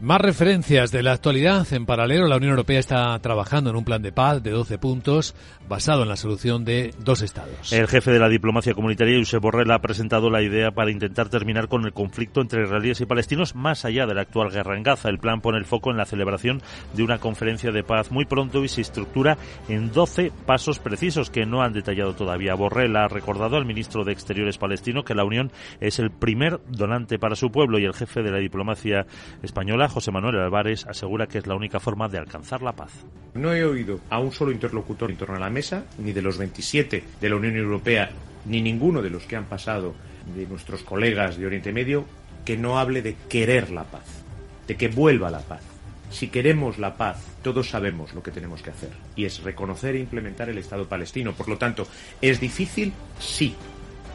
Más referencias de la actualidad. En paralelo, la Unión Europea está trabajando en un plan de paz de 12 puntos basado en la solución de dos estados. El jefe de la diplomacia comunitaria, Josep Borrell, ha presentado la idea para intentar terminar con el conflicto entre israelíes y palestinos más allá de la actual guerra en Gaza. El plan pone el foco en la celebración de una conferencia de paz muy pronto y se estructura en 12 pasos precisos que no han detallado todavía. Borrell ha recordado al ministro de Exteriores palestino que la Unión es el primer donante para su pueblo y el jefe de la diplomacia española José Manuel Álvarez, asegura que es la única forma de alcanzar la paz. No he oído a un solo interlocutor en torno a la mesa, ni de los 27 de la Unión Europea, ni ninguno de los que han pasado de nuestros colegas de Oriente Medio, que no hable de querer la paz, de que vuelva la paz. Si queremos la paz, todos sabemos lo que tenemos que hacer, y es reconocer e implementar el Estado palestino. Por lo tanto, ¿es difícil? Sí.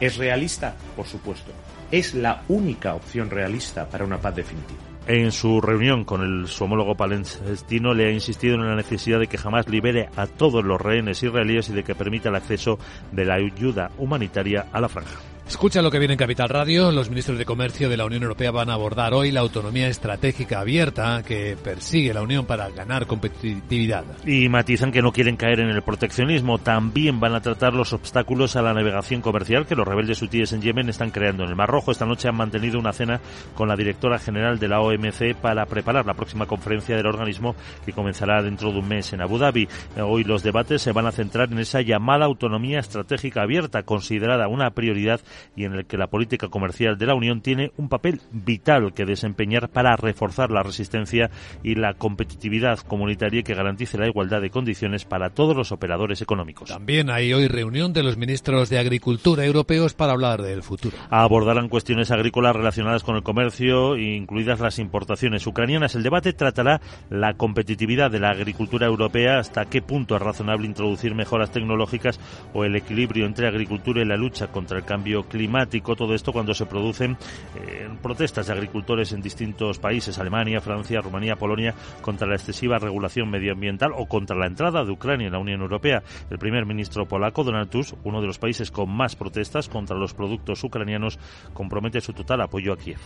¿Es realista? Por supuesto. Es la única opción realista para una paz definitiva. En su reunión con el, su homólogo palestino le ha insistido en la necesidad de que jamás libere a todos los rehenes israelíes y de que permita el acceso de la ayuda humanitaria a la franja. Escucha lo que viene en Capital Radio. Los ministros de Comercio de la Unión Europea van a abordar hoy la autonomía estratégica abierta que persigue la Unión para ganar competitividad. Y matizan que no quieren caer en el proteccionismo. También van a tratar los obstáculos a la navegación comercial que los rebeldes hutíes en Yemen están creando. En el Mar Rojo esta noche han mantenido una cena con la directora general de la OMC para preparar la próxima conferencia del organismo que comenzará dentro de un mes en Abu Dhabi. Hoy los debates se van a centrar en esa llamada autonomía estratégica abierta, considerada una prioridad y en el que la política comercial de la Unión tiene un papel vital que desempeñar para reforzar la resistencia y la competitividad comunitaria que garantice la igualdad de condiciones para todos los operadores económicos. También hay hoy reunión de los ministros de Agricultura europeos para hablar del futuro. Abordarán cuestiones agrícolas relacionadas con el comercio, incluidas las importaciones ucranianas. El debate tratará la competitividad de la agricultura europea, hasta qué punto es razonable introducir mejoras tecnológicas o el equilibrio entre agricultura y la lucha contra el cambio climático, todo esto cuando se producen eh, protestas de agricultores en distintos países, Alemania, Francia, Rumanía, Polonia, contra la excesiva regulación medioambiental o contra la entrada de Ucrania en la Unión Europea. El primer ministro polaco, Donald Tusk, uno de los países con más protestas contra los productos ucranianos, compromete su total apoyo a Kiev.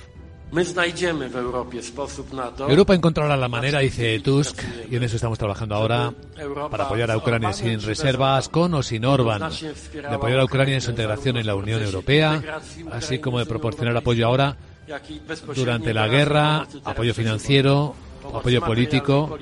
Europa encontrará la manera, dice Tusk, y en eso estamos trabajando ahora, para apoyar a Ucrania sin reservas, con o sin Orban, de apoyar a Ucrania en su integración en la Unión Europea, así como de proporcionar apoyo ahora durante la guerra, apoyo financiero, apoyo político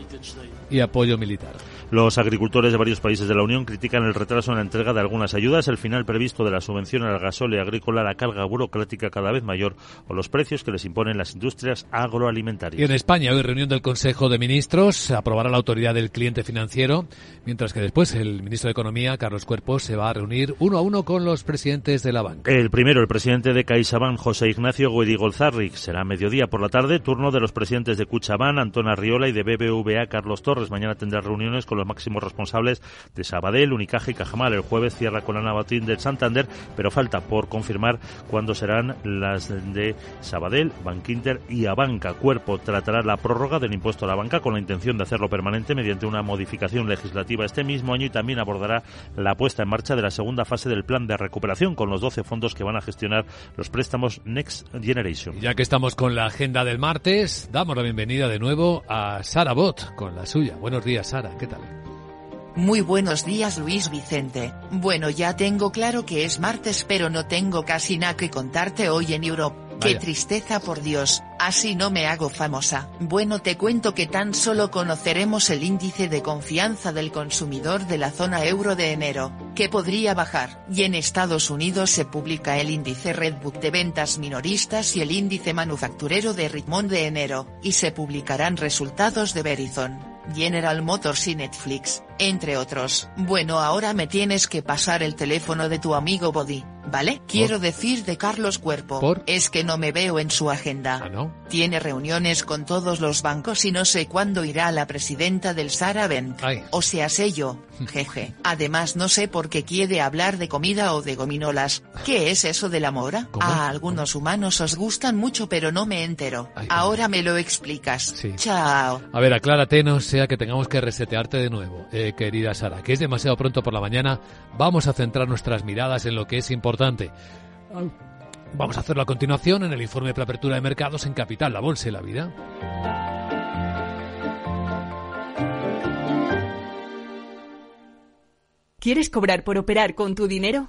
y apoyo militar. Los agricultores de varios países de la Unión critican el retraso en la entrega de algunas ayudas, el final previsto de la subvención al gasóleo agrícola, la carga burocrática cada vez mayor o los precios que les imponen las industrias agroalimentarias. Y en España, hoy reunión del Consejo de Ministros, aprobará la autoridad del cliente financiero, mientras que después el ministro de Economía, Carlos Cuerpos, se va a reunir uno a uno con los presidentes de la banca. El primero, el presidente de CaixaBank, José Ignacio Guedigolzarric, será a mediodía por la tarde, turno de los presidentes de Cuchabán, Antón Arriola y de BBVA, Carlos Torres. Mañana tendrá reuniones con los máximos responsables de Sabadell, Unicaja y Cajamal. El jueves cierra con Ana Batín del Santander, pero falta por confirmar cuándo serán las de Sabadell, Bankinter y Abanca. Cuerpo tratará la prórroga del impuesto a la banca con la intención de hacerlo permanente mediante una modificación legislativa este mismo año y también abordará la puesta en marcha de la segunda fase del plan de recuperación con los 12 fondos que van a gestionar los préstamos Next Generation. Ya que estamos con la agenda del martes, damos la bienvenida de nuevo a Sara Bot con la suya. Buenos días, Sara, ¿qué tal? Muy buenos días Luis Vicente. Bueno ya tengo claro que es martes pero no tengo casi nada que contarte hoy en Europa. Qué tristeza por Dios, así no me hago famosa. Bueno te cuento que tan solo conoceremos el índice de confianza del consumidor de la zona euro de enero, que podría bajar, y en Estados Unidos se publica el índice Redbook de ventas minoristas y el índice manufacturero de Richmond de enero, y se publicarán resultados de Verizon, General Motors y Netflix, entre otros. Bueno ahora me tienes que pasar el teléfono de tu amigo Body, ¿vale? Quiero decir de Carlos Cuerpo, ¿Por? es que no me veo en su agenda. ¿Ah, no? Tiene reuniones con todos los bancos y no sé cuándo irá la presidenta del Sara Bank. Ay. O sea, sé yo. Jeje. Además no sé por qué quiere hablar de comida o de gominolas. ¿Qué es eso de la mora? ¿Cómo? A algunos humanos os gustan mucho pero no me entero. Ahora me lo explicas. Sí. Chao. A ver, aclárate, no sea que tengamos que resetearte de nuevo, eh, querida Sara, que es demasiado pronto por la mañana. Vamos a centrar nuestras miradas en lo que es importante. Vamos a hacerlo a continuación en el informe de preapertura de mercados en Capital, la Bolsa y la Vida. ¿Quieres cobrar por operar con tu dinero?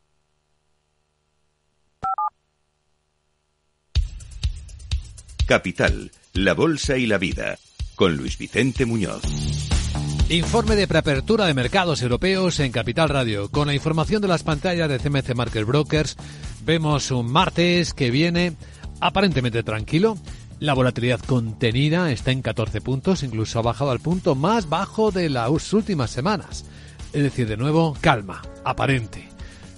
Capital, la Bolsa y la Vida, con Luis Vicente Muñoz. Informe de preapertura de mercados europeos en Capital Radio. Con la información de las pantallas de CMC Market Brokers, vemos un martes que viene aparentemente tranquilo. La volatilidad contenida está en 14 puntos, incluso ha bajado al punto más bajo de las últimas semanas. Es decir, de nuevo, calma, aparente,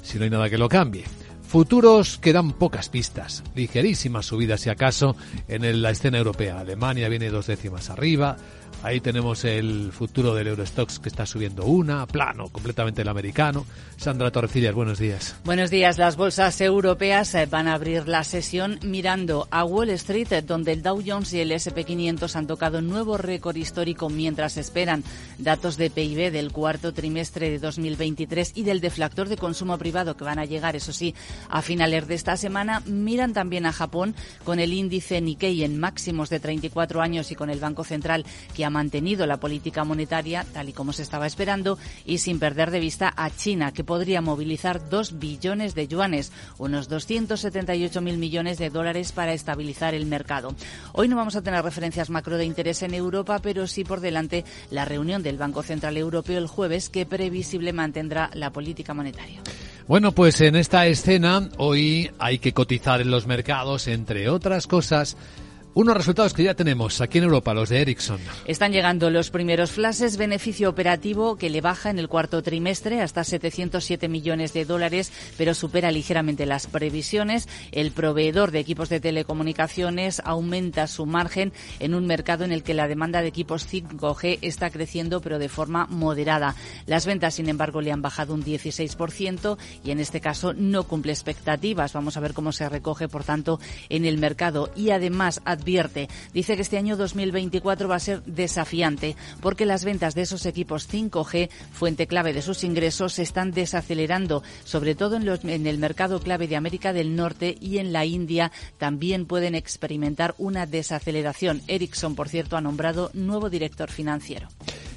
si no hay nada que lo cambie. Futuros que dan pocas pistas, ligerísimas subidas si acaso en la escena europea. Alemania viene dos décimas arriba, Ahí tenemos el futuro del Eurostox que está subiendo una, plano, completamente el americano. Sandra Torrecillas, buenos días. Buenos días. Las bolsas europeas eh, van a abrir la sesión mirando a Wall Street, eh, donde el Dow Jones y el SP500 han tocado un nuevo récord histórico mientras esperan datos de PIB del cuarto trimestre de 2023 y del deflactor de consumo privado que van a llegar, eso sí, a finales de esta semana. Miran también a Japón con el índice Nikkei en máximos de 34 años y con el Banco Central que ha mantenido la política monetaria tal y como se estaba esperando y sin perder de vista a China, que podría movilizar 2 billones de yuanes, unos 278 mil millones de dólares para estabilizar el mercado. Hoy no vamos a tener referencias macro de interés en Europa, pero sí por delante la reunión del Banco Central Europeo el jueves, que previsible mantendrá la política monetaria. Bueno, pues en esta escena hoy hay que cotizar en los mercados, entre otras cosas, unos resultados que ya tenemos aquí en Europa, los de Ericsson. Están llegando los primeros flashes, beneficio operativo que le baja en el cuarto trimestre hasta 707 millones de dólares, pero supera ligeramente las previsiones. El proveedor de equipos de telecomunicaciones aumenta su margen en un mercado en el que la demanda de equipos 5G está creciendo, pero de forma moderada. Las ventas, sin embargo, le han bajado un 16% y en este caso no cumple expectativas. Vamos a ver cómo se recoge, por tanto, en el mercado. Y además, advierte. Dice que este año 2024 va a ser desafiante porque las ventas de esos equipos 5G, fuente clave de sus ingresos, se están desacelerando, sobre todo en, los, en el mercado clave de América del Norte y en la India también pueden experimentar una desaceleración. Ericsson, por cierto, ha nombrado nuevo director financiero.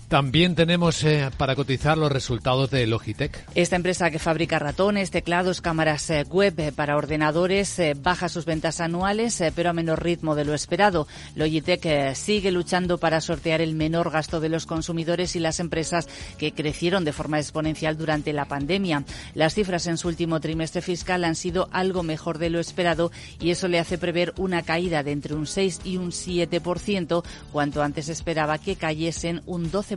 También tenemos eh, para cotizar los resultados de Logitech. Esta empresa que fabrica ratones, teclados, cámaras eh, web eh, para ordenadores baja sus ventas anuales, pero a menor ritmo de lo esperado. Logitech sigue luchando para sortear el menor gasto de los consumidores y las empresas que crecieron de forma exponencial durante la pandemia. Las cifras en su último trimestre fiscal han sido algo mejor de lo esperado y eso le hace prever una caída de entre un 6 y un 7%, cuanto antes esperaba que cayesen un 12%.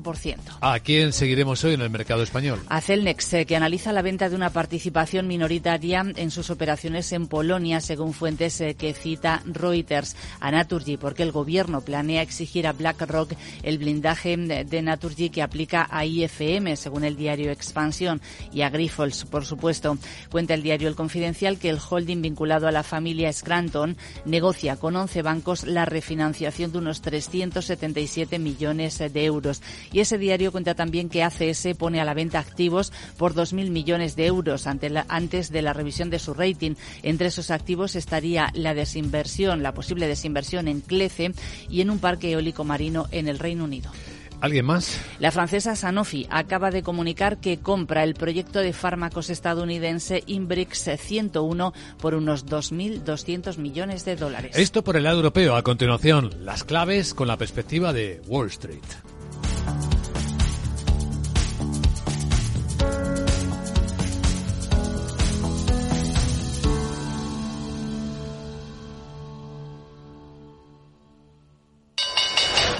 ¿A quién seguiremos hoy en el mercado español? A Celnex, que analiza la venta de una participación minoritaria en sus operaciones en Polonia, según fuentes eh, que cita Reuters. A Naturgy, porque el gobierno planea exigir a BlackRock el blindaje de Naturgy que aplica a IFM, según el diario Expansión, y a Grifols, por supuesto. Cuenta el diario El Confidencial que el holding vinculado a la familia Scranton negocia con 11 bancos la refinanciación de unos 377 millones de euros y ese diario cuenta también que ACS pone a la venta activos por 2.000 millones de euros ante la, antes de la revisión de su rating. Entre esos activos estaría la desinversión, la posible desinversión en Clece y en un parque eólico marino en el Reino Unido. ¿Alguien más? La francesa Sanofi acaba de comunicar que compra el proyecto de fármacos estadounidense Imbrix 101 por unos 2.200 millones de dólares. Esto por el lado europeo. A continuación, las claves con la perspectiva de Wall Street.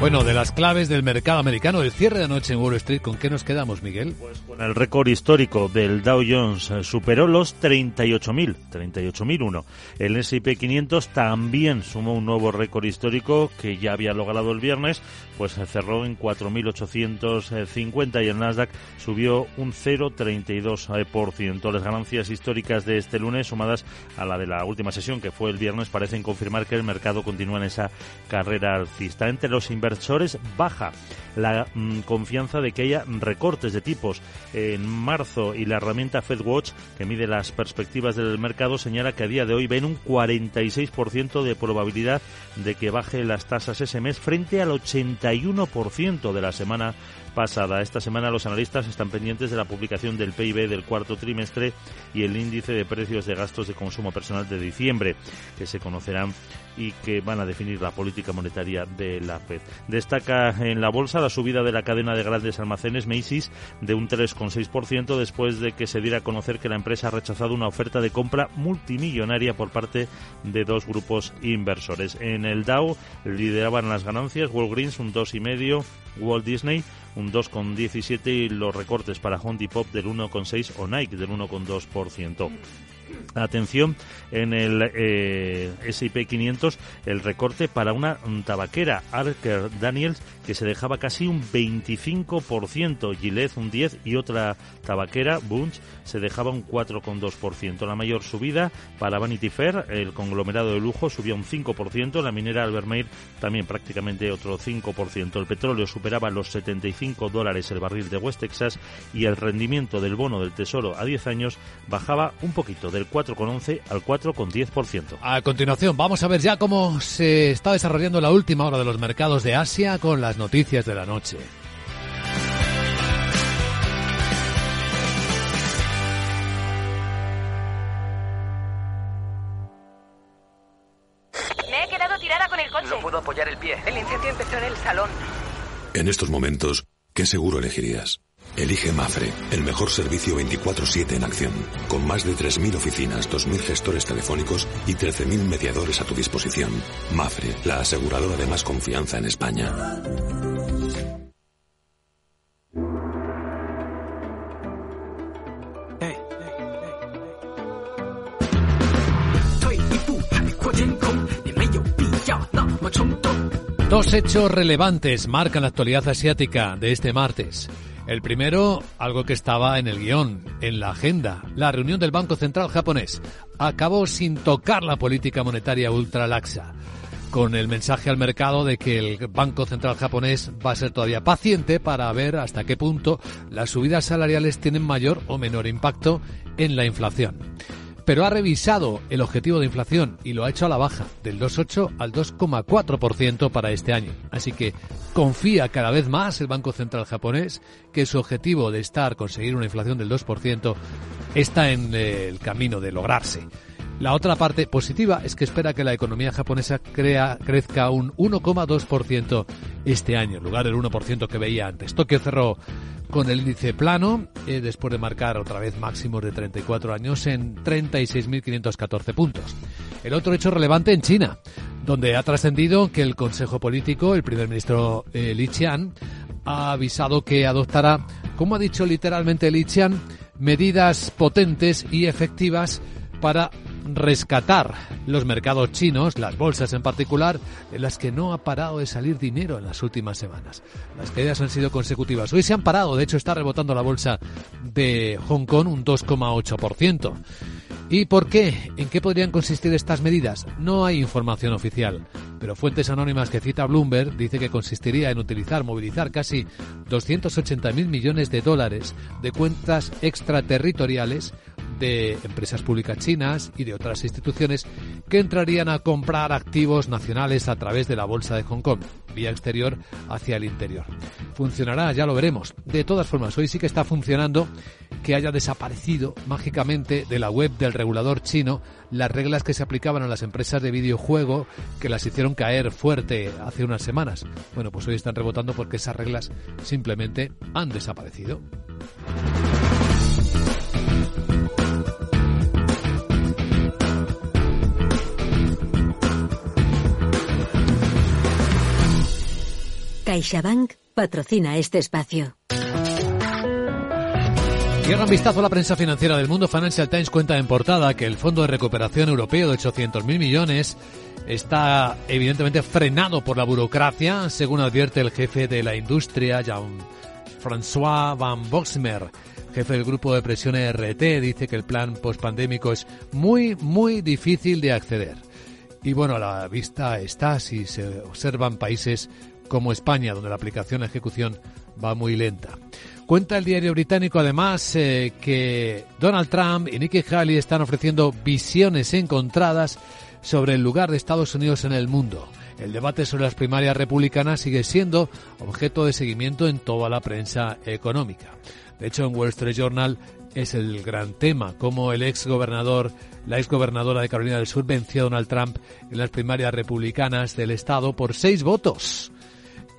Bueno, de las claves del mercado americano, el cierre de anoche en Wall Street, ¿con qué nos quedamos, Miguel? Pues con el récord histórico del Dow Jones eh, superó los 38.000, 38.001. El S&P 500 también sumó un nuevo récord histórico que ya había logrado el viernes, pues cerró en 4.850 y el Nasdaq subió un 0,32%. Las ganancias históricas de este lunes, sumadas a la de la última sesión que fue el viernes, parecen confirmar que el mercado continúa en esa carrera alcista. Entre los inversores baja la mm, confianza de que haya recortes de tipos en marzo y la herramienta FedWatch, que mide las perspectivas del mercado, señala que a día de hoy ven un 46% de probabilidad de que baje las tasas ese mes frente al 81% de la semana pasada. Esta semana los analistas están pendientes de la publicación del PIB del cuarto trimestre y el índice de precios de gastos de consumo personal de diciembre, que se conocerán y que van a definir la política monetaria de la Fed. Destaca en la bolsa la subida de la cadena de grandes almacenes Macy's de un 3,6% después de que se diera a conocer que la empresa ha rechazado una oferta de compra multimillonaria por parte de dos grupos inversores. En el Dow lideraban las ganancias Walgreens un 2,5%, Walt Disney un 2,17% y los recortes para Home Depot del 1,6% o Nike del 1,2%. Atención, en el eh, S&P 500 el recorte para una tabaquera, Arker Daniels, que se dejaba casi un 25%, Gillette un 10% y otra tabaquera, Bunch, se dejaba un 4,2%. La mayor subida para Vanity Fair, el conglomerado de lujo, subía un 5%, la minera Albermeir también prácticamente otro 5%. El petróleo superaba los 75 dólares el barril de West Texas y el rendimiento del bono del Tesoro a 10 años bajaba un poquito, del 4,11 al 4,10%. A continuación, vamos a ver ya cómo se está desarrollando la última hora de los mercados de Asia con las noticias de la noche. Me he quedado tirada con el coche. No puedo apoyar el pie. El incendio empezó en el salón. En estos momentos, ¿qué seguro elegirías? Elige Mafre, el mejor servicio 24/7 en acción, con más de 3.000 oficinas, 2.000 gestores telefónicos y 13.000 mediadores a tu disposición. Mafre, la aseguradora de más confianza en España. Dos hechos relevantes marcan la actualidad asiática de este martes. El primero, algo que estaba en el guion, en la agenda, la reunión del Banco Central japonés. Acabó sin tocar la política monetaria ultralaxa, con el mensaje al mercado de que el Banco Central japonés va a ser todavía paciente para ver hasta qué punto las subidas salariales tienen mayor o menor impacto en la inflación pero ha revisado el objetivo de inflación y lo ha hecho a la baja, del 2,8 al 2,4% para este año. Así que confía cada vez más el Banco Central japonés que su objetivo de estar, conseguir una inflación del 2%, está en el camino de lograrse. La otra parte positiva es que espera que la economía japonesa crezca un 1,2% este año, en lugar del 1% que veía antes. Tokio cerró con el índice plano, eh, después de marcar otra vez máximos de 34 años en 36.514 puntos. El otro hecho relevante en China, donde ha trascendido que el Consejo Político, el primer ministro eh, Li Qian, ha avisado que adoptará, como ha dicho literalmente Li Qian, medidas potentes y efectivas para rescatar los mercados chinos, las bolsas en particular, en las que no ha parado de salir dinero en las últimas semanas. Las caídas han sido consecutivas. Hoy se han parado, de hecho está rebotando la bolsa de Hong Kong un 2,8%. ¿Y por qué? ¿En qué podrían consistir estas medidas? No hay información oficial, pero fuentes anónimas que cita Bloomberg dice que consistiría en utilizar, movilizar casi 280.000 millones de dólares de cuentas extraterritoriales de empresas públicas chinas y de otras instituciones que entrarían a comprar activos nacionales a través de la bolsa de Hong Kong, vía exterior hacia el interior. Funcionará, ya lo veremos. De todas formas, hoy sí que está funcionando que haya desaparecido mágicamente de la web del regulador chino las reglas que se aplicaban a las empresas de videojuego que las hicieron caer fuerte hace unas semanas. Bueno, pues hoy están rebotando porque esas reglas simplemente han desaparecido. CaixaBank patrocina este espacio. Y un vistazo a la prensa financiera del mundo. Financial Times cuenta en portada que el Fondo de Recuperación Europeo de 800.000 millones está evidentemente frenado por la burocracia, según advierte el jefe de la industria, Jean-François Van Boxmer, jefe del grupo de presión RT, dice que el plan pospandémico es muy, muy difícil de acceder. Y bueno, a la vista está si se observan países como España, donde la aplicación a ejecución va muy lenta. Cuenta el diario británico además eh, que Donald Trump y Nikki Haley están ofreciendo visiones encontradas sobre el lugar de Estados Unidos en el mundo. El debate sobre las primarias republicanas sigue siendo objeto de seguimiento en toda la prensa económica. De hecho, en Wall Street Journal es el gran tema, como el ex gobernador, la ex gobernadora de Carolina del Sur venció a Donald Trump en las primarias republicanas del estado por seis votos.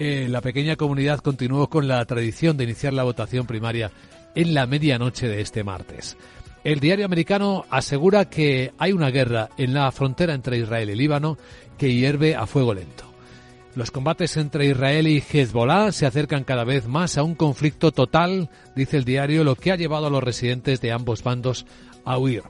Eh, la pequeña comunidad continuó con la tradición de iniciar la votación primaria en la medianoche de este martes. El diario americano asegura que hay una guerra en la frontera entre Israel y Líbano que hierve a fuego lento. Los combates entre Israel y Hezbollah se acercan cada vez más a un conflicto total, dice el diario, lo que ha llevado a los residentes de ambos bandos a huir.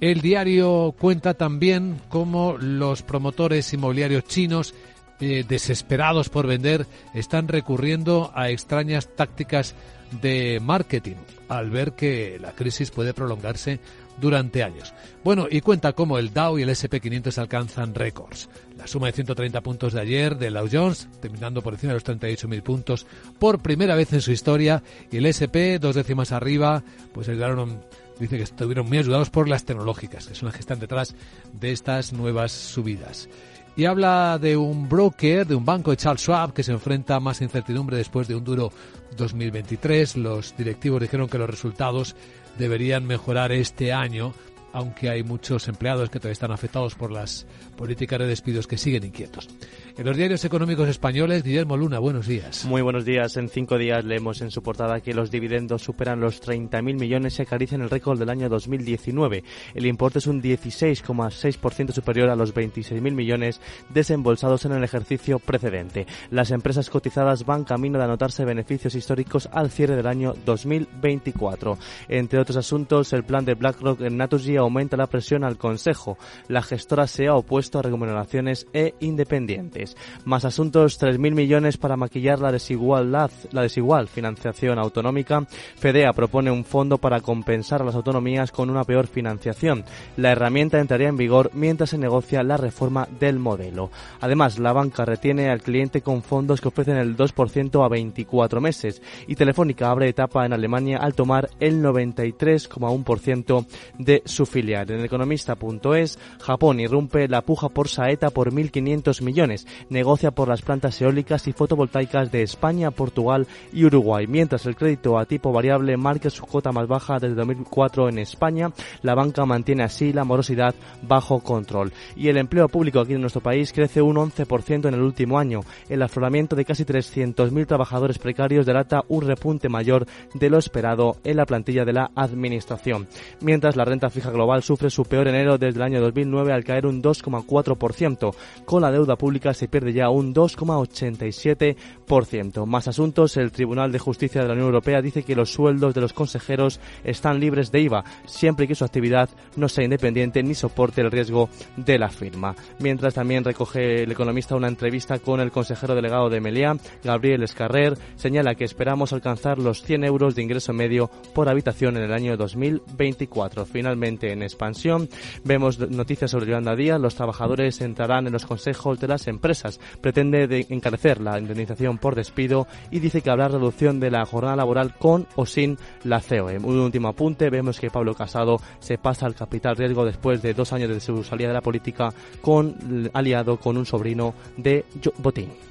El diario cuenta también cómo los promotores inmobiliarios chinos eh, desesperados por vender están recurriendo a extrañas tácticas de marketing al ver que la crisis puede prolongarse durante años. Bueno, y cuenta cómo el Dow y el SP500 alcanzan récords. La suma de 130 puntos de ayer del Dow Jones, terminando por encima de los 38.000 puntos por primera vez en su historia, y el SP, dos décimas arriba, pues ayudaron dice que estuvieron muy ayudados por las tecnológicas, que son las que están detrás de estas nuevas subidas y habla de un broker, de un banco de Charles Schwab que se enfrenta a más incertidumbre después de un duro 2023. Los directivos dijeron que los resultados deberían mejorar este año, aunque hay muchos empleados que todavía están afectados por las políticas de despidos que siguen inquietos. En los diarios económicos españoles, Guillermo Luna, buenos días. Muy buenos días. En cinco días leemos en su portada que los dividendos superan los 30.000 millones y acarician el récord del año 2019. El importe es un 16,6% superior a los 26.000 millones desembolsados en el ejercicio precedente. Las empresas cotizadas van camino de anotarse beneficios históricos al cierre del año 2024. Entre otros asuntos, el plan de BlackRock en Naturgy aumenta la presión al Consejo. La gestora se ha opuesto a remuneraciones e independientes. Más asuntos, 3.000 millones para maquillar la desigualdad, la desigual financiación autonómica. FEDEA propone un fondo para compensar a las autonomías con una peor financiación. La herramienta entraría en vigor mientras se negocia la reforma del modelo. Además, la banca retiene al cliente con fondos que ofrecen el 2% a 24 meses y Telefónica abre etapa en Alemania al tomar el 93,1% de su filial. En economista.es, Japón irrumpe la puja por Saeta por 1.500 millones negocia por las plantas eólicas y fotovoltaicas de España, Portugal y Uruguay. Mientras el crédito a tipo variable marca su cota más baja desde 2004 en España, la banca mantiene así la morosidad bajo control. Y el empleo público aquí en nuestro país crece un 11% en el último año. El afloramiento de casi 300.000 trabajadores precarios delata un repunte mayor de lo esperado en la plantilla de la administración. Mientras la renta fija global sufre su peor enero desde el año 2009 al caer un 2,4%, con la deuda pública se pierde ya un 2,87%. Más asuntos, el Tribunal de Justicia de la Unión Europea dice que los sueldos de los consejeros están libres de IVA, siempre que su actividad no sea independiente ni soporte el riesgo de la firma. Mientras también recoge el economista una entrevista con el consejero delegado de Meliá, Gabriel Escarrer, señala que esperamos alcanzar los 100 euros de ingreso medio por habitación en el año 2024. Finalmente, en expansión, vemos noticias sobre Yolanda Díaz. Los trabajadores entrarán en los consejos de las empresas Pretende encarecer la indemnización por despido y dice que habrá reducción de la jornada laboral con o sin la COE. Un último apunte, vemos que Pablo Casado se pasa al capital riesgo después de dos años de su salida de la política con aliado con un sobrino de Botín.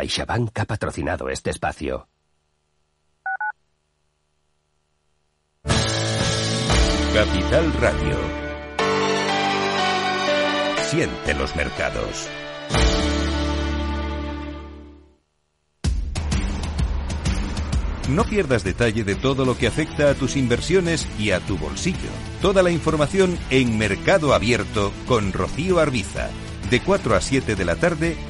CaixaBank ha patrocinado este espacio. Capital Radio. Siente los mercados. No pierdas detalle de todo lo que afecta a tus inversiones y a tu bolsillo. Toda la información en Mercado Abierto con Rocío Arbiza, de 4 a 7 de la tarde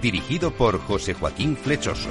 dirigido por José Joaquín Flechoso.